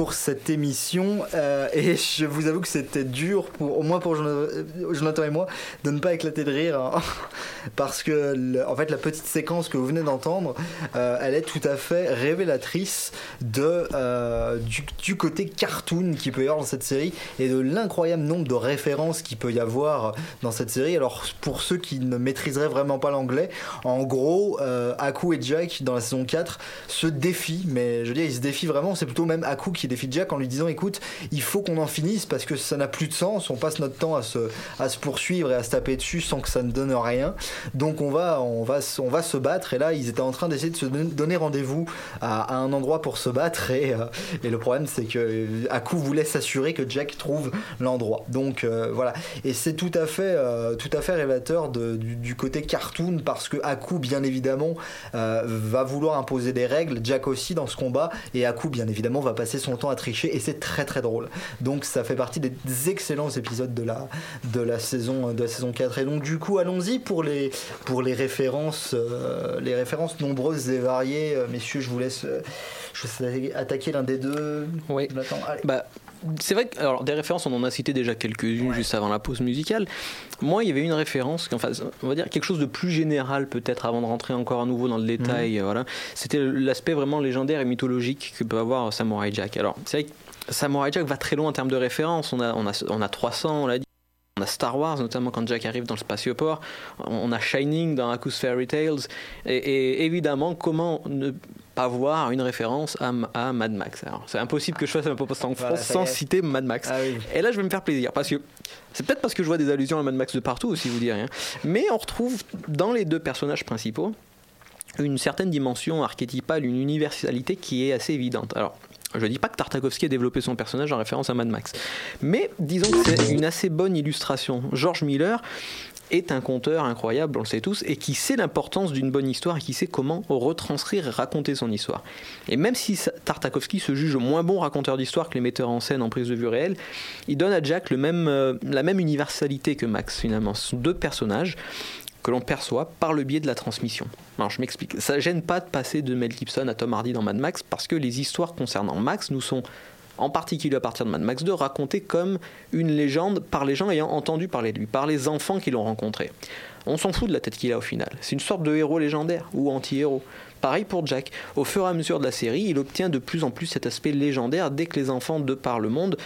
Speaker 2: pour cette émission. Euh, et je vous avoue que c'était dur, pour, au moins pour Jonathan Jonathan et moi, de ne pas éclater de rire. hein. parce que, en fait, la petite séquence que vous venez d'entendre, euh, elle est tout à fait révélatrice de, euh, du, côté cartoon qu'il peut y avoir dans cette série et de l'incroyable nombre de références qu'il peut y avoir dans cette série. Alors, pour ceux qui ne maîtriseraient vraiment pas l'anglais, en gros, euh, Aku et Jack, dans la saison 4, se défient, mais je veux dire, ils se défient vraiment. C'est plutôt même Aku qui défie Jack en lui disant écoute, il faut qu'on en finisse parce que ça n'a plus de sens. On passe notre temps à se, à se poursuivre et à se taper dessus sans que ça ne donne rien. Donc, on va, on va, on va se battre. Et là, ils étaient en train d'essayer de se don- donner rendez-vous à, un endroit pour se battre. Et, euh, et le problème, c'est que euh, Aku voulait s'assurer que Jack trouve l'endroit. Donc, euh, voilà. Et c'est tout à fait, euh, tout à fait révélateur du, du côté cartoon parce que Aku, bien évidemment, euh, va vouloir imposer des règles. Jack aussi dans ce combat. Et Aku, bien évidemment, va passer son à tricher. Et c'est très très drôle. Donc, ça fait partie des excellents épisodes de la, de la, saison, de la saison 4. Et donc, du coup, allons-y pour les, pour les références, euh, les références nombreuses et variées. Euh, messieurs, je vous laisse, euh, je vous laisse attaquer l'un des deux.
Speaker 3: Oui.
Speaker 2: Allez.
Speaker 3: Bah, c'est vrai que alors, des références, on en a cité déjà quelques-unes juste avant la pause musicale. Moi, il y avait une référence, enfin, on va dire quelque chose de plus général peut-être avant de rentrer encore à nouveau dans le détail. euh, Voilà, c'était l'aspect vraiment légendaire et mythologique que peut avoir Samurai Jack. Alors, c'est vrai que Samurai Jack va très loin en termes de références. On a, on a, on a 300, on l'a dit. On a Star Wars, notamment quand Jack arrive dans le spatioport. On a Shining dans Aku's Fairy Tales. Et, et évidemment, comment ne pas voir une référence à, à Mad Max Alors, C'est impossible que je fasse un post en
Speaker 2: Voilà,
Speaker 3: France sans citer Mad Max.
Speaker 2: Ah oui.
Speaker 3: Et là, je vais me faire plaisir parce que c'est peut-être parce que je vois des allusions à Mad Max de partout aussi, vous dire rien. Mais on retrouve dans les deux personnages principaux une certaine dimension archétypale, une universalité qui est assez évidente. Alors, je dis pas que Tartakovsky a développé son personnage en référence à Mad Max, mais disons que c'est une assez bonne illustration. George Miller est un conteur incroyable, on le sait tous, et qui sait l'importance d'une bonne histoire et qui sait comment retranscrire et raconter son histoire. Et même si Tartakovsky se juge moins bon raconteur d'histoire que les metteurs en scène en prise de vue réelle, il donne à Jack euh, la même universalité que Max finalement. Ce sont deux personnages que l'on perçoit par le biais de la transmission. Alors je m'explique. Ça gêne pas de passer de Mel Gibson à Tom Hardy dans Mad Max parce que les histoires concernant Max nous sont en particulier à partir de Mad Max 2, racontées comme une légende par les gens ayant entendu parler de lui, par les enfants qui l'ont rencontré. On s'en fout de la tête qu'il a au final. C'est une sorte de héros légendaire ou anti-héros. Pareil pour Jack. Au fur et à mesure de la série, il obtient de plus en plus cet aspect légendaire dès que les enfants de par le monde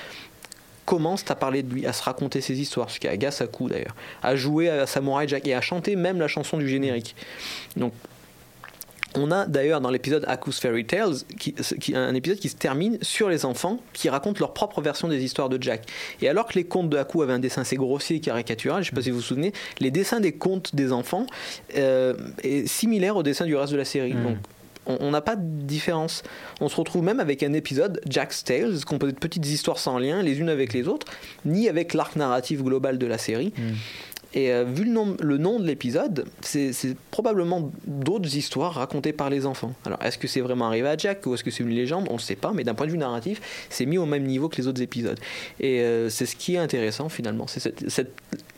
Speaker 3: commencent à parler de lui, à se raconter ses histoires, ce qui agace à coup d'ailleurs, à jouer à Samurai Jack et à chanter même la chanson du générique. Donc on a d'ailleurs dans l'épisode Aku's Fairy Tales qui, qui- un épisode qui se termine sur les enfants qui racontent leur propre version des histoires de Jack. Et alors que les contes de Haku avaient un dessin assez grossier et caricatural, je ne sais pas si vous vous souvenez, les dessins des contes des enfants euh, est similaire au dessin du reste de la série. Donc on on n'a pas de différence. On se retrouve même avec un épisode, Jack's Tales, composé de petites histoires sans lien, les unes avec les autres, ni avec l'arc narratif global de la série. Et euh, vu le nom, le nom de l'épisode, c'est probablement d'autres histoires racontées par les enfants. Alors, est-ce que c'est vraiment arrivé à Jack ou est-ce que c'est une légende? On ne sait pas, mais d'un point de vue narratif, c'est mis au même niveau que les autres épisodes. Et euh, c'est ce qui est intéressant finalement, c'est cette, cette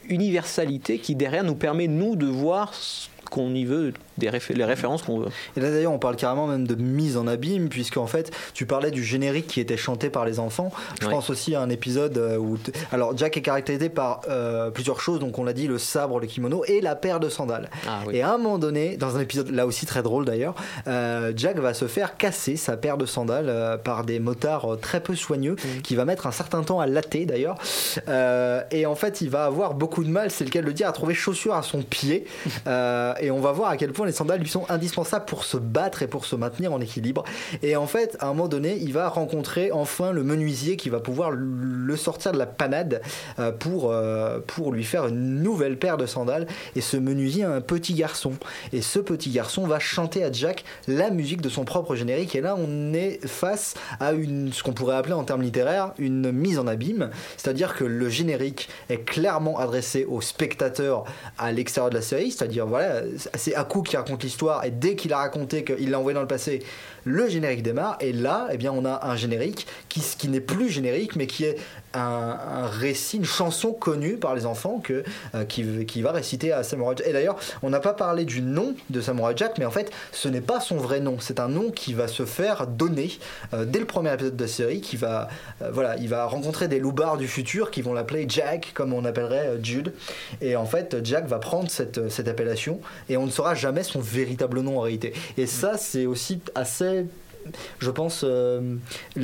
Speaker 3: universalité qui derrière nous permet, nous, de voir ce qu'on y veut des les références qu'on veut.
Speaker 2: Et là d'ailleurs on parle carrément même de mise en abîme puisque en fait tu parlais du générique qui était chanté par les enfants. Je
Speaker 3: Ouais.
Speaker 2: pense aussi à un épisode euh, où alors Jack est caractérisé par euh, plusieurs choses donc on l'a dit le sabre, le kimono et la paire de sandales.
Speaker 3: Ah oui.
Speaker 2: Et à un moment donné dans un épisode là aussi très drôle d'ailleurs euh, Jack va se faire casser sa paire de sandales euh, par des motards très peu soigneux
Speaker 3: Mm.
Speaker 2: qui va mettre un certain temps à latter d'ailleurs et en fait il va avoir beaucoup de mal c'est le cas de le dire à trouver chaussures à son pied et on va voir à quel point les sandales lui sont indispensables pour se battre et pour se maintenir en équilibre. Et en fait à un moment donné il va rencontrer enfin le menuisier qui va pouvoir le sortir de la panade euh, pour, euh, pour lui faire une nouvelle paire de sandales. Et ce menuisier a un petit garçon. Et ce petit garçon va chanter à Jack la musique de son propre générique. Et là on est face à une ce qu'on pourrait appeler en termes littéraires une mise en abîme. C'est-à-dire que le générique est clairement adressé aux spectateurs à l'extérieur de la série. C'est-à-dire voilà c'est Aku qui raconte l'histoire et dès qu'il a raconté qu'il l'a envoyé dans le passé le générique démarre et là eh bien on a un générique qui, qui n'est plus générique mais qui est un, récit, une chanson connue par les enfants que, euh, qui, va réciter à Samurai Jack. Et d'ailleurs, on n'a pas parlé du nom de Samurai Jack, mais en fait, ce n'est pas son vrai nom. C'est un nom qui va se faire donner euh, dès le premier épisode de la série. Qui va, euh, voilà, il va rencontrer des loupards du futur qui vont l'appeler Jack, comme on appellerait Jude. Et en fait, Jack va prendre cette, cette appellation et on ne saura jamais son véritable nom en réalité. Et ça, c'est aussi assez je pense, euh,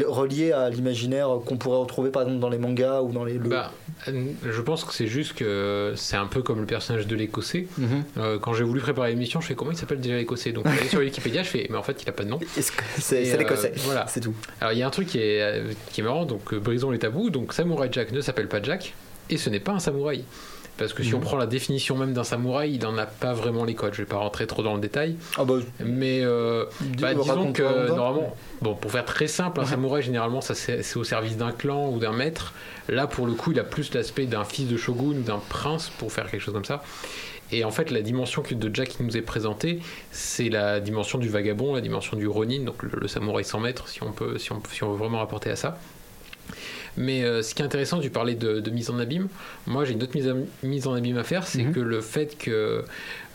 Speaker 2: relié à l'imaginaire qu'on pourrait retrouver par exemple dans les mangas ou dans les. le-
Speaker 4: Bah, euh, je pense que c'est juste que c'est un peu comme le personnage de l'écossais.
Speaker 2: Mhm.
Speaker 4: Euh, quand j'ai voulu préparer l'émission, je fais comment il s'appelle déjà l'écossais? Donc, sur Wikipédia, je fais mais en fait, il a pas de nom.
Speaker 2: C'est
Speaker 4: euh,
Speaker 2: l'écossais?
Speaker 4: voilà.
Speaker 2: C'est tout.
Speaker 4: Alors, il y a un truc qui est, qui est marrant, donc brisons les tabous. Donc, Samurai Jack ne s'appelle pas Jack et ce n'est pas un samouraï. Parce que si
Speaker 2: Mhm.
Speaker 4: on prend la définition même d'un samouraï, il n'en a pas vraiment les codes. Je vais pas rentrer trop dans le détail.
Speaker 2: Ah bah,
Speaker 4: Mais euh, bah, disons que normalement, bon, pour faire très simple, un samouraï généralement ça c'est au service d'un clan ou d'un maître. Là pour le coup, il a plus l'aspect d'un fils de shogun ou d'un prince pour faire quelque chose comme ça. Et en fait, la dimension de Jack qui nous est présentée, c'est la dimension du vagabond, la dimension du ronin, donc le, le samouraï sans maître, si on peut, si on, si on veut vraiment rapporter à ça. Mais euh, ce qui est intéressant, tu parlais de, de mise en abîme. Moi, j'ai une autre mise, en- mise en abîme à faire, c'est que le fait que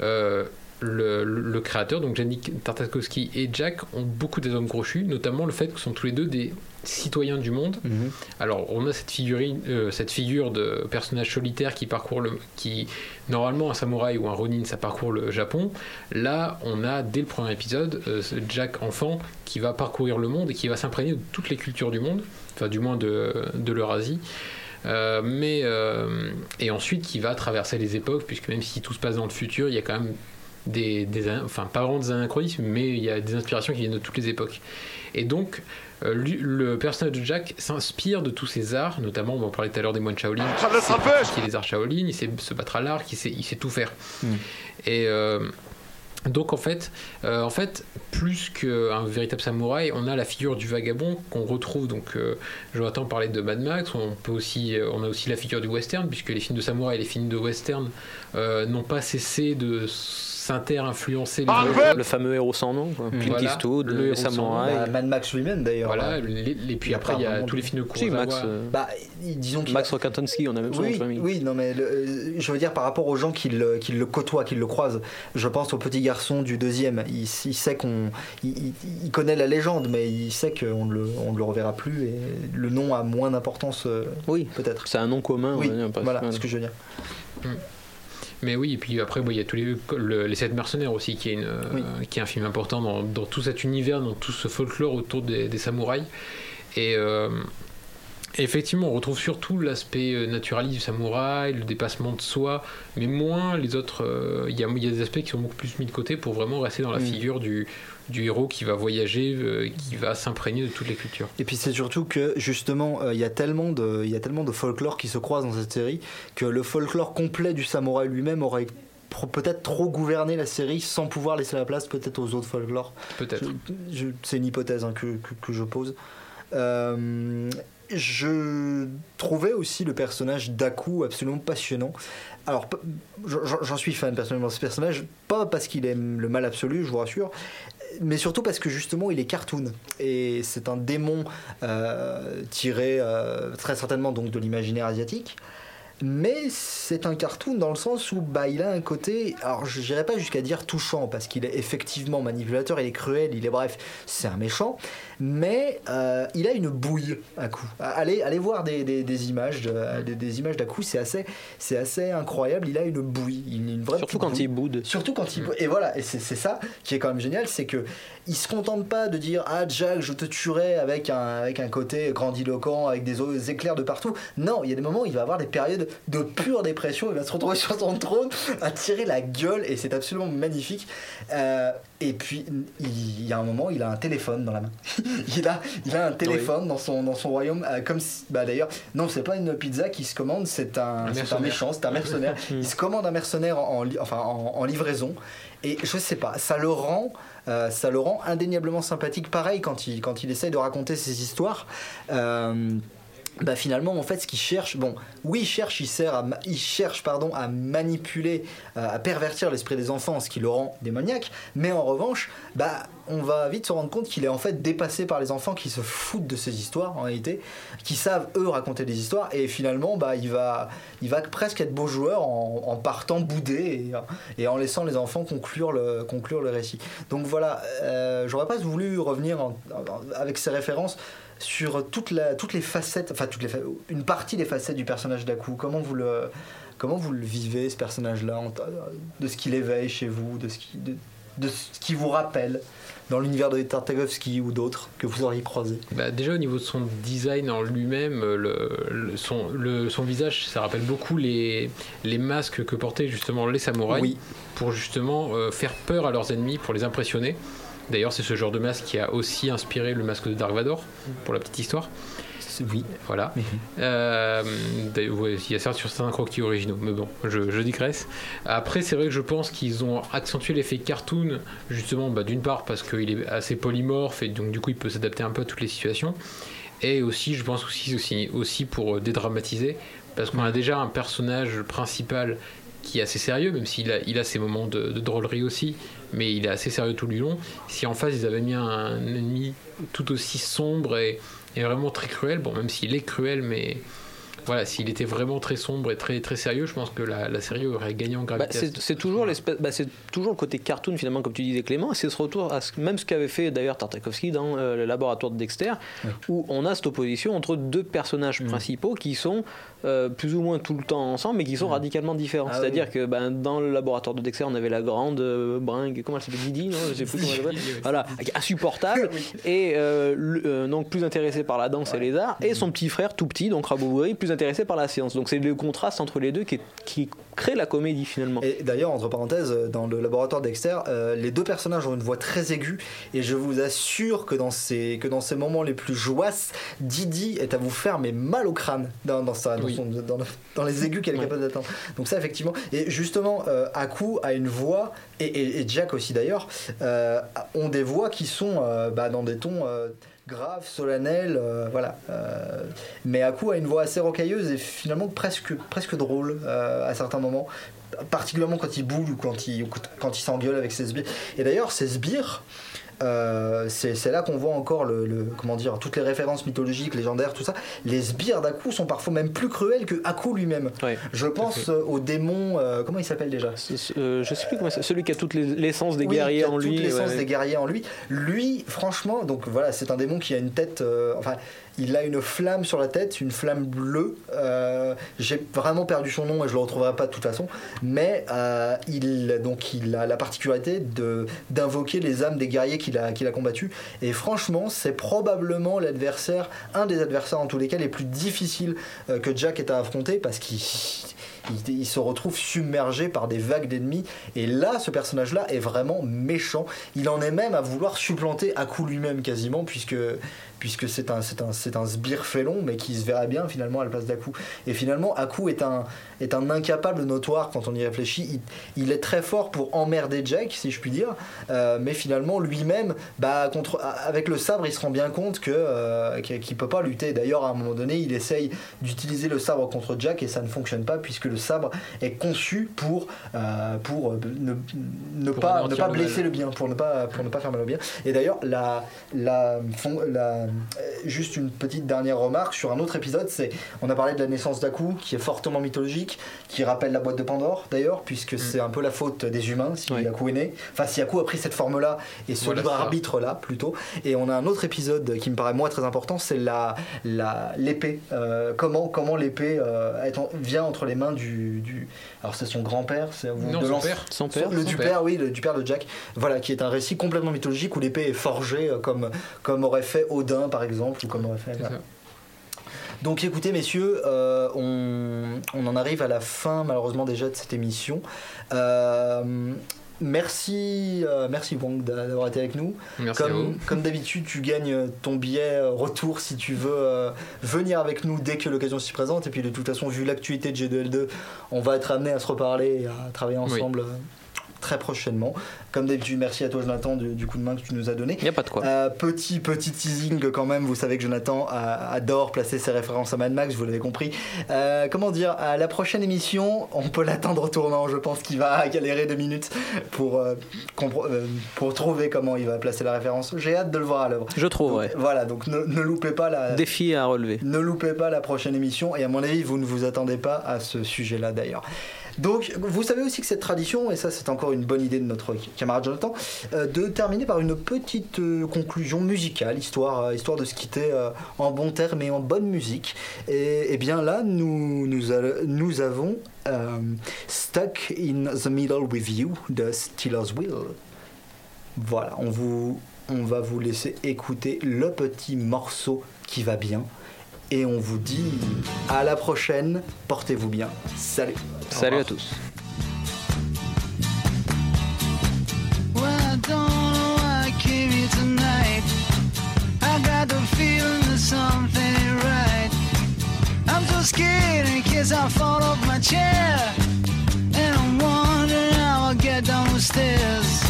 Speaker 4: euh, le, créateur, donc Yannick Tartakovsky et Jack, ont beaucoup d'atomes crochus, notamment le fait qu'ils sont tous les deux des citoyens du monde. Alors, on a cette, figurine, euh, cette figure de personnage solitaire qui parcourt le. qui, normalement, un samouraï ou un ronin, ça parcourt le Japon. Là, on a, dès le premier épisode, euh, ce Jack enfant qui va parcourir le monde et qui va s'imprégner de toutes les cultures du monde, enfin, du moins de, de l'Eurasie. Euh, mais euh, et ensuite qui va traverser les époques puisque même si tout se passe dans le futur il y a quand même des, enfin pas vraiment des anachronismes mais il y a des inspirations qui viennent de toutes les époques et donc euh, lui- le personnage de Jack s'inspire de tous ces arts notamment on en parlait tout à l'heure des moines Shaolin
Speaker 8: Ça me laisse
Speaker 4: il les arts Shaolin il sait se battre à l'arc il sait, il sait tout faire et euh, donc en fait, euh, en fait, plus qu'un véritable samouraï, on a la figure du vagabond qu'on retrouve. Donc, euh, Jonathan parlait de Mad Max. On peut aussi, euh, on a aussi la figure du western, puisque les films de samouraï et les films de western euh, n'ont pas cessé de s'inter-influencer les autres.
Speaker 3: Le fameux héros sans nom, quoi. Clint
Speaker 4: Voilà,
Speaker 3: Eastwood,
Speaker 4: le
Speaker 3: les
Speaker 4: héros sans nom.
Speaker 3: samouraïs.
Speaker 2: Bah, Mad Max lui-même d'ailleurs.
Speaker 4: Voilà, les- puis après, il y a tous les films de
Speaker 3: Si,
Speaker 4: Kurosawa.
Speaker 3: Max, euh,
Speaker 2: Bah, disons qu'il
Speaker 3: Max Rokatansky, on a même son nom de
Speaker 2: Oui,
Speaker 3: famille.
Speaker 2: oui, non mais le- euh, je veux dire par rapport aux gens qui le, qui le côtoient, qui le croisent. Je pense au petit garçon du deuxième. Il, il sait qu'on, il, connaît la légende, mais il sait qu'on ne le, on le reverra plus et le nom a moins d'importance. euh,
Speaker 3: Oui,
Speaker 2: peut-être.
Speaker 3: C'est un nom commun. on
Speaker 2: Oui,
Speaker 3: va dire,
Speaker 2: voilà, c'est ce que je veux dire.
Speaker 4: Mais oui, et puis après, bon, il y a tous les, le- les sept mercenaires aussi, qui est, une, euh, qui est un film important dans, dans tout cet univers, dans tout ce folklore autour des, des samouraïs. Et euh, effectivement, on retrouve surtout l'aspect euh, naturaliste du samouraï, le dépassement de soi, mais moins les autres. euh, Il y, a, il y a des aspects qui sont beaucoup plus mis de côté pour vraiment rester dans la
Speaker 2: Mm.
Speaker 4: figure du, du héros qui va voyager, euh, qui va s'imprégner de toutes les cultures.
Speaker 2: Et puis c'est surtout que justement euh, il y a tellement de il y a tellement de folklore qui se croisent dans cette série que le folklore complet du samouraï lui-même aurait peut-être trop gouverné la série sans pouvoir laisser la place peut-être aux autres folklore.
Speaker 4: Peut-être.
Speaker 2: C'est une hypothèse hein, que, que- que je pose. Euh, je trouvais aussi le personnage d'Aku absolument passionnant. Alors, j'en suis fan personnellement de ce personnage, pas parce qu'il aime le mal absolu, je vous rassure, mais surtout parce que justement il est cartoon et c'est un démon euh, tiré euh, très certainement donc de l'imaginaire asiatique. mais c'est un cartoon dans le sens où bah, il a un côté, alors je n'irai pas jusqu'à dire touchant, parce qu'il est effectivement manipulateur, il est cruel, il est bref, c'est un méchant, mais euh, il a une bouille à coup. Allez, allez voir des, des- des images, de- des, des images d'Aku, c'est assez, c'est assez incroyable, il a une bouille, une, une vraie
Speaker 3: Surtout quand
Speaker 2: bouille.
Speaker 3: il boude.
Speaker 2: Surtout quand il et voilà et c'est ça qui est quand même génial c'est que il se contente pas de dire ah Jack je te tuerai avec un avec un côté grandiloquent avec des éclairs de partout non il y a des moments où il va avoir des périodes de pure dépression il va se retrouver sur son trône à tirer la gueule et c'est absolument magnifique Euh, et puis il, y a un moment il a un téléphone dans la main. Il a il a un téléphone dans son dans son royaume euh, comme si- bah d'ailleurs non c'est pas une pizza qui se commande c'est un, c'est un
Speaker 4: mercenaire.
Speaker 2: méchant c'est un mercenaire. Il se commande un mercenaire en, en li- enfin en, en livraison. Et je sais pas ça le rend euh, ça le rend indéniablement sympathique. Pareil quand il quand il essaye de raconter ses histoires euh, bah finalement en fait ce qu'il cherche bon oui il cherche il à cherche pardon à manipuler euh, à pervertir l'esprit des enfants ce qui le rend démoniaque. Mais en revanche bah on va vite se rendre compte qu'il est en fait dépassé par les enfants qui se foutent de ces histoires en réalité qui savent eux raconter des histoires. Et finalement bah il va il va presque être beau joueur en, partant bouder et, en laissant les enfants conclure le récit. Donc voilà euh, j'aurais pas voulu revenir en- en- avec ces références sur toute la, toutes les facettes, enfin toutes les, fa- une partie des facettes du personnage d'Aku. Comment vous le, comment vous le vivez ce personnage-là, en- de ce qu'il éveille chez vous, de ce qui, de, de ce qui vous rappelle dans l'univers de Tartakovsky ou d'autres que vous auriez croisé.
Speaker 4: Bah, déjà au niveau de son design en lui-même, le, le- son, le- son visage, ça rappelle beaucoup les, les masques que portaient justement les samouraïs
Speaker 2: Oui.
Speaker 4: pour justement euh, faire peur à leurs ennemis, pour les impressionner. D'ailleurs, c'est ce genre de masque qui a aussi inspiré le masque de Dark Vador, pour la petite histoire.
Speaker 2: Oui.
Speaker 4: Voilà. Euh, d'ailleurs, ouais, il y a certes sur certains croquis originaux, mais bon, je, je digresse. Après, c'est vrai que je pense qu'ils ont accentué l'effet cartoon, justement, bah, d'une part parce qu'il est assez polymorphe et donc du coup il peut s'adapter un peu à toutes les situations. Et aussi, je pense aussi, aussi, aussi pour euh, dédramatiser, parce qu'on a déjà un personnage principal qui est assez sérieux, même s'il a, il a ses moments de, de drôlerie aussi, mais il est assez sérieux tout du long. Si en face ils avaient mis un ennemi tout aussi sombre et, et vraiment très cruel, bon, même s'il est cruel, mais voilà, s'il était vraiment très sombre et très, très sérieux, je pense que la, la série aurait gagné en
Speaker 3: Bah,
Speaker 4: gravité.
Speaker 3: c'est c'est toujours l'espèce, bah, c'est toujours le côté cartoon finalement comme tu disais Clément, et c'est ce retour à ce, même ce qu'avait fait d'ailleurs Tartakovsky dans euh, le laboratoire de Dexter, où on a cette opposition entre deux personnages
Speaker 2: Mm.
Speaker 3: principaux qui sont euh, plus ou moins tout le temps ensemble, mais qui sont radicalement différents.
Speaker 2: Ah
Speaker 3: C'est-à-dire
Speaker 2: oui.
Speaker 3: que ben, dans le laboratoire de Dexter, on avait la grande euh, bringue, comment elle s'appelle Didi, non Je sais plus comment elle s'appelle. Voilà, insupportable, et euh, le- donc plus intéressé par la danse et les arts, et son petit frère tout petit, donc Rabougri, plus intéressé par la science. Donc c'est le contraste entre les deux qui, est- qui crée la comédie finalement.
Speaker 2: Et d'ailleurs, entre parenthèses, dans le laboratoire Dexter, euh, les deux personnages ont une voix très aiguë et je vous assure que dans ces, que dans ces moments les plus joyeux, Didi est à vous faire mais mal au crâne dans, dans, sa, dans, son- dans le- dans les aigus qu'elle est capable d'atteindre. Donc ça, effectivement. Et justement, euh, Aku a une voix, et, et- et Jack aussi d'ailleurs, euh, ont des voix qui sont euh, bah, dans des tons... graves, solennels, euh, voilà. Euh, mais Aku a une voix assez rocailleuse et finalement presque, presque drôle euh, à certains moments particulièrement quand il boule ou quand il, quand il s'engueule avec ses sbires. Et d'ailleurs, ces sbires, euh, c'est là qu'on voit encore le, le- comment dire, toutes les références mythologiques, légendaires, tout ça. Les sbires d'Aku sont parfois même plus cruels que Aku lui-même. Je pense euh, au démon, euh, comment il s'appelle déjà?
Speaker 3: Je sais plus comment celui qui a toute les- l'essence des
Speaker 2: Oui,
Speaker 3: guerriers
Speaker 2: qui a
Speaker 3: en lui.
Speaker 2: Toute l'essence
Speaker 3: ouais.
Speaker 2: des guerriers en lui. Lui, franchement, donc voilà, c'est un démon qui a une tête. enfin, il a une flamme sur la tête, une flamme bleue. Euh, J'ai vraiment perdu son nom et je le retrouverai pas de toute façon. Mais euh, il, donc, a la particularité d'invoquer les âmes des guerriers qu'il a, qu'il combattus. Et franchement, c'est probablement l'adversaire, un des adversaires en tous les cas les plus difficiles euh, que Jack ait à affronter parce qu'il il, il se retrouve submergé par des vagues d'ennemis. Et là, ce personnage-là est vraiment méchant. Il en est même à vouloir supplanter Aku lui-même quasiment, puisque puisque c'est un, un, un sbire félon, mais qui se verrait bien finalement à la place d'Aku. Et finalement, Aku est un, est un incapable notoire quand on y réfléchit. Il, il est très fort pour emmerder Jack, si je puis dire, euh, mais finalement, lui-même, bah, contre, avec le sabre, il se rend bien compte que, euh, qu'il peut pas lutter. D'ailleurs, à un moment donné, il essaye d'utiliser le sabre contre Jack et ça ne fonctionne pas, puisque le sabre est conçu pour, euh, pour euh, ne, ne
Speaker 4: Pour
Speaker 2: pas, ne pas
Speaker 4: le
Speaker 2: blesser le bien, pour ne pas, pour ne pas faire mal au bien. Et d'ailleurs, la, la, juste une petite dernière remarque sur un autre épisode. C'est, on a parlé de la naissance d'Aku, qui est fortement mythologique, qui rappelle la boîte de Pandore d'ailleurs, puisque c'est un peu la faute des humains si Aku est né. Enfin, si Aku a pris cette forme-là et ce
Speaker 4: Voilà,
Speaker 2: libre arbitre-là plutôt. Et on a un autre épisode qui me paraît moi très important, c'est la, la l'épée. Euh, comment comment l'épée euh, est en- vient entre les mains du, du- alors c'est son grand-père, c'est
Speaker 4: Non,
Speaker 2: de
Speaker 4: son père.
Speaker 3: Son père.
Speaker 2: le
Speaker 4: Son
Speaker 2: du
Speaker 4: père.
Speaker 2: père, oui, le du père de Jack. Voilà, qui est un récit complètement mythologique où l'épée est forgée euh, comme comme aurait fait Odin par exemple ou voilà. Donc écoutez messieurs, euh, on, on en arrive à la fin malheureusement déjà de cette émission. Euh, merci, euh, merci Wong d'a- d'avoir été avec nous.
Speaker 4: Merci.
Speaker 2: Comme, comme d'habitude, tu gagnes ton billet retour si tu veux euh, venir avec nous dès que l'occasion s'y présente. Et puis de toute façon, vu l'actualité de G2L2, on va être amené à se reparler et à travailler ensemble très prochainement. Comme d'habitude, merci à toi Jonathan du, du coup de main que tu nous as donné.
Speaker 3: Il n'y a pas de quoi.
Speaker 2: Euh, petit petit teasing quand même, vous savez que Jonathan adore placer ses références à Mad Max, vous l'avez compris. Euh, comment dire, à la prochaine émission, on peut l'attendre au tournant, je pense qu'il va galérer deux minutes pour, euh, pour trouver comment il va placer la référence. J'ai hâte de le voir à l'œuvre.
Speaker 3: Je trouve,
Speaker 2: Donc,
Speaker 3: ouais.
Speaker 2: Voilà, donc ne, ne loupez pas la...
Speaker 3: Défi à relever.
Speaker 2: Ne loupez pas la prochaine émission et à mon avis vous ne vous attendez pas à ce sujet-là d'ailleurs. Donc vous savez aussi que cette tradition, et ça c'est encore une bonne idée de notre camarade Jonathan, euh, de terminer par une petite euh, conclusion musicale, histoire, euh, histoire de se quitter en bon terme et en bonne musique. Et, et bien là nous, nous, avons Stuck in the Middle with You de Steelers Will. Voilà, on, vous, on va vous laisser écouter le petit morceau qui va bien. Et on vous dit à la prochaine, portez-vous bien. Salut.
Speaker 3: Salut à tous.
Speaker 8: Well, I don't know why I came here tonight. I got the feeling that something ain't right. I'm so scared in case I fall off my chair. And I'm wondering how I'll get down the stairs.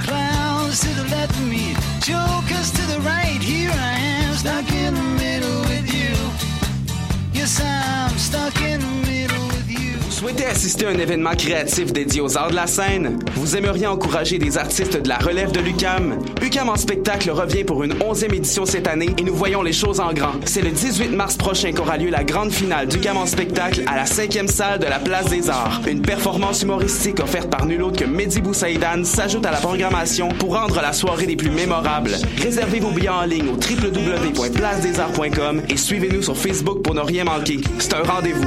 Speaker 8: Clowns to the left of me, jokers to the right. Here Yes, I'm stuck in the middle with you.
Speaker 9: Souhaitez assister à un événement créatif dédié aux arts de la scène? Vous aimeriez encourager des artistes de la relève de l'UCAM? UCAM en spectacle revient pour une 11e édition cette année et nous voyons les choses en grand. C'est le 18 mars prochain qu'aura lieu la grande finale d'UCAM en spectacle à la 5e salle de la Place des Arts. Une performance humoristique offerte par nul autre que Mehdi Boussaïdan s'ajoute à la programmation pour rendre la soirée des plus mémorables. Réservez vos billets en ligne au www.placedesarts.com et suivez-nous sur Facebook pour ne rien manquer. C'est un rendez-vous.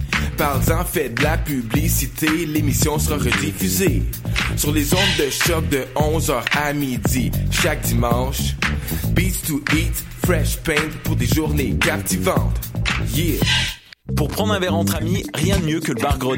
Speaker 1: Parle-en, fais de la publicité, l'émission sera rediffusée sur les ondes de choc de 11h à midi chaque dimanche. Beats to Eat, Fresh Paint pour des journées captivantes. Yeah!
Speaker 10: Pour prendre un verre entre amis, rien de mieux que le bar Grenade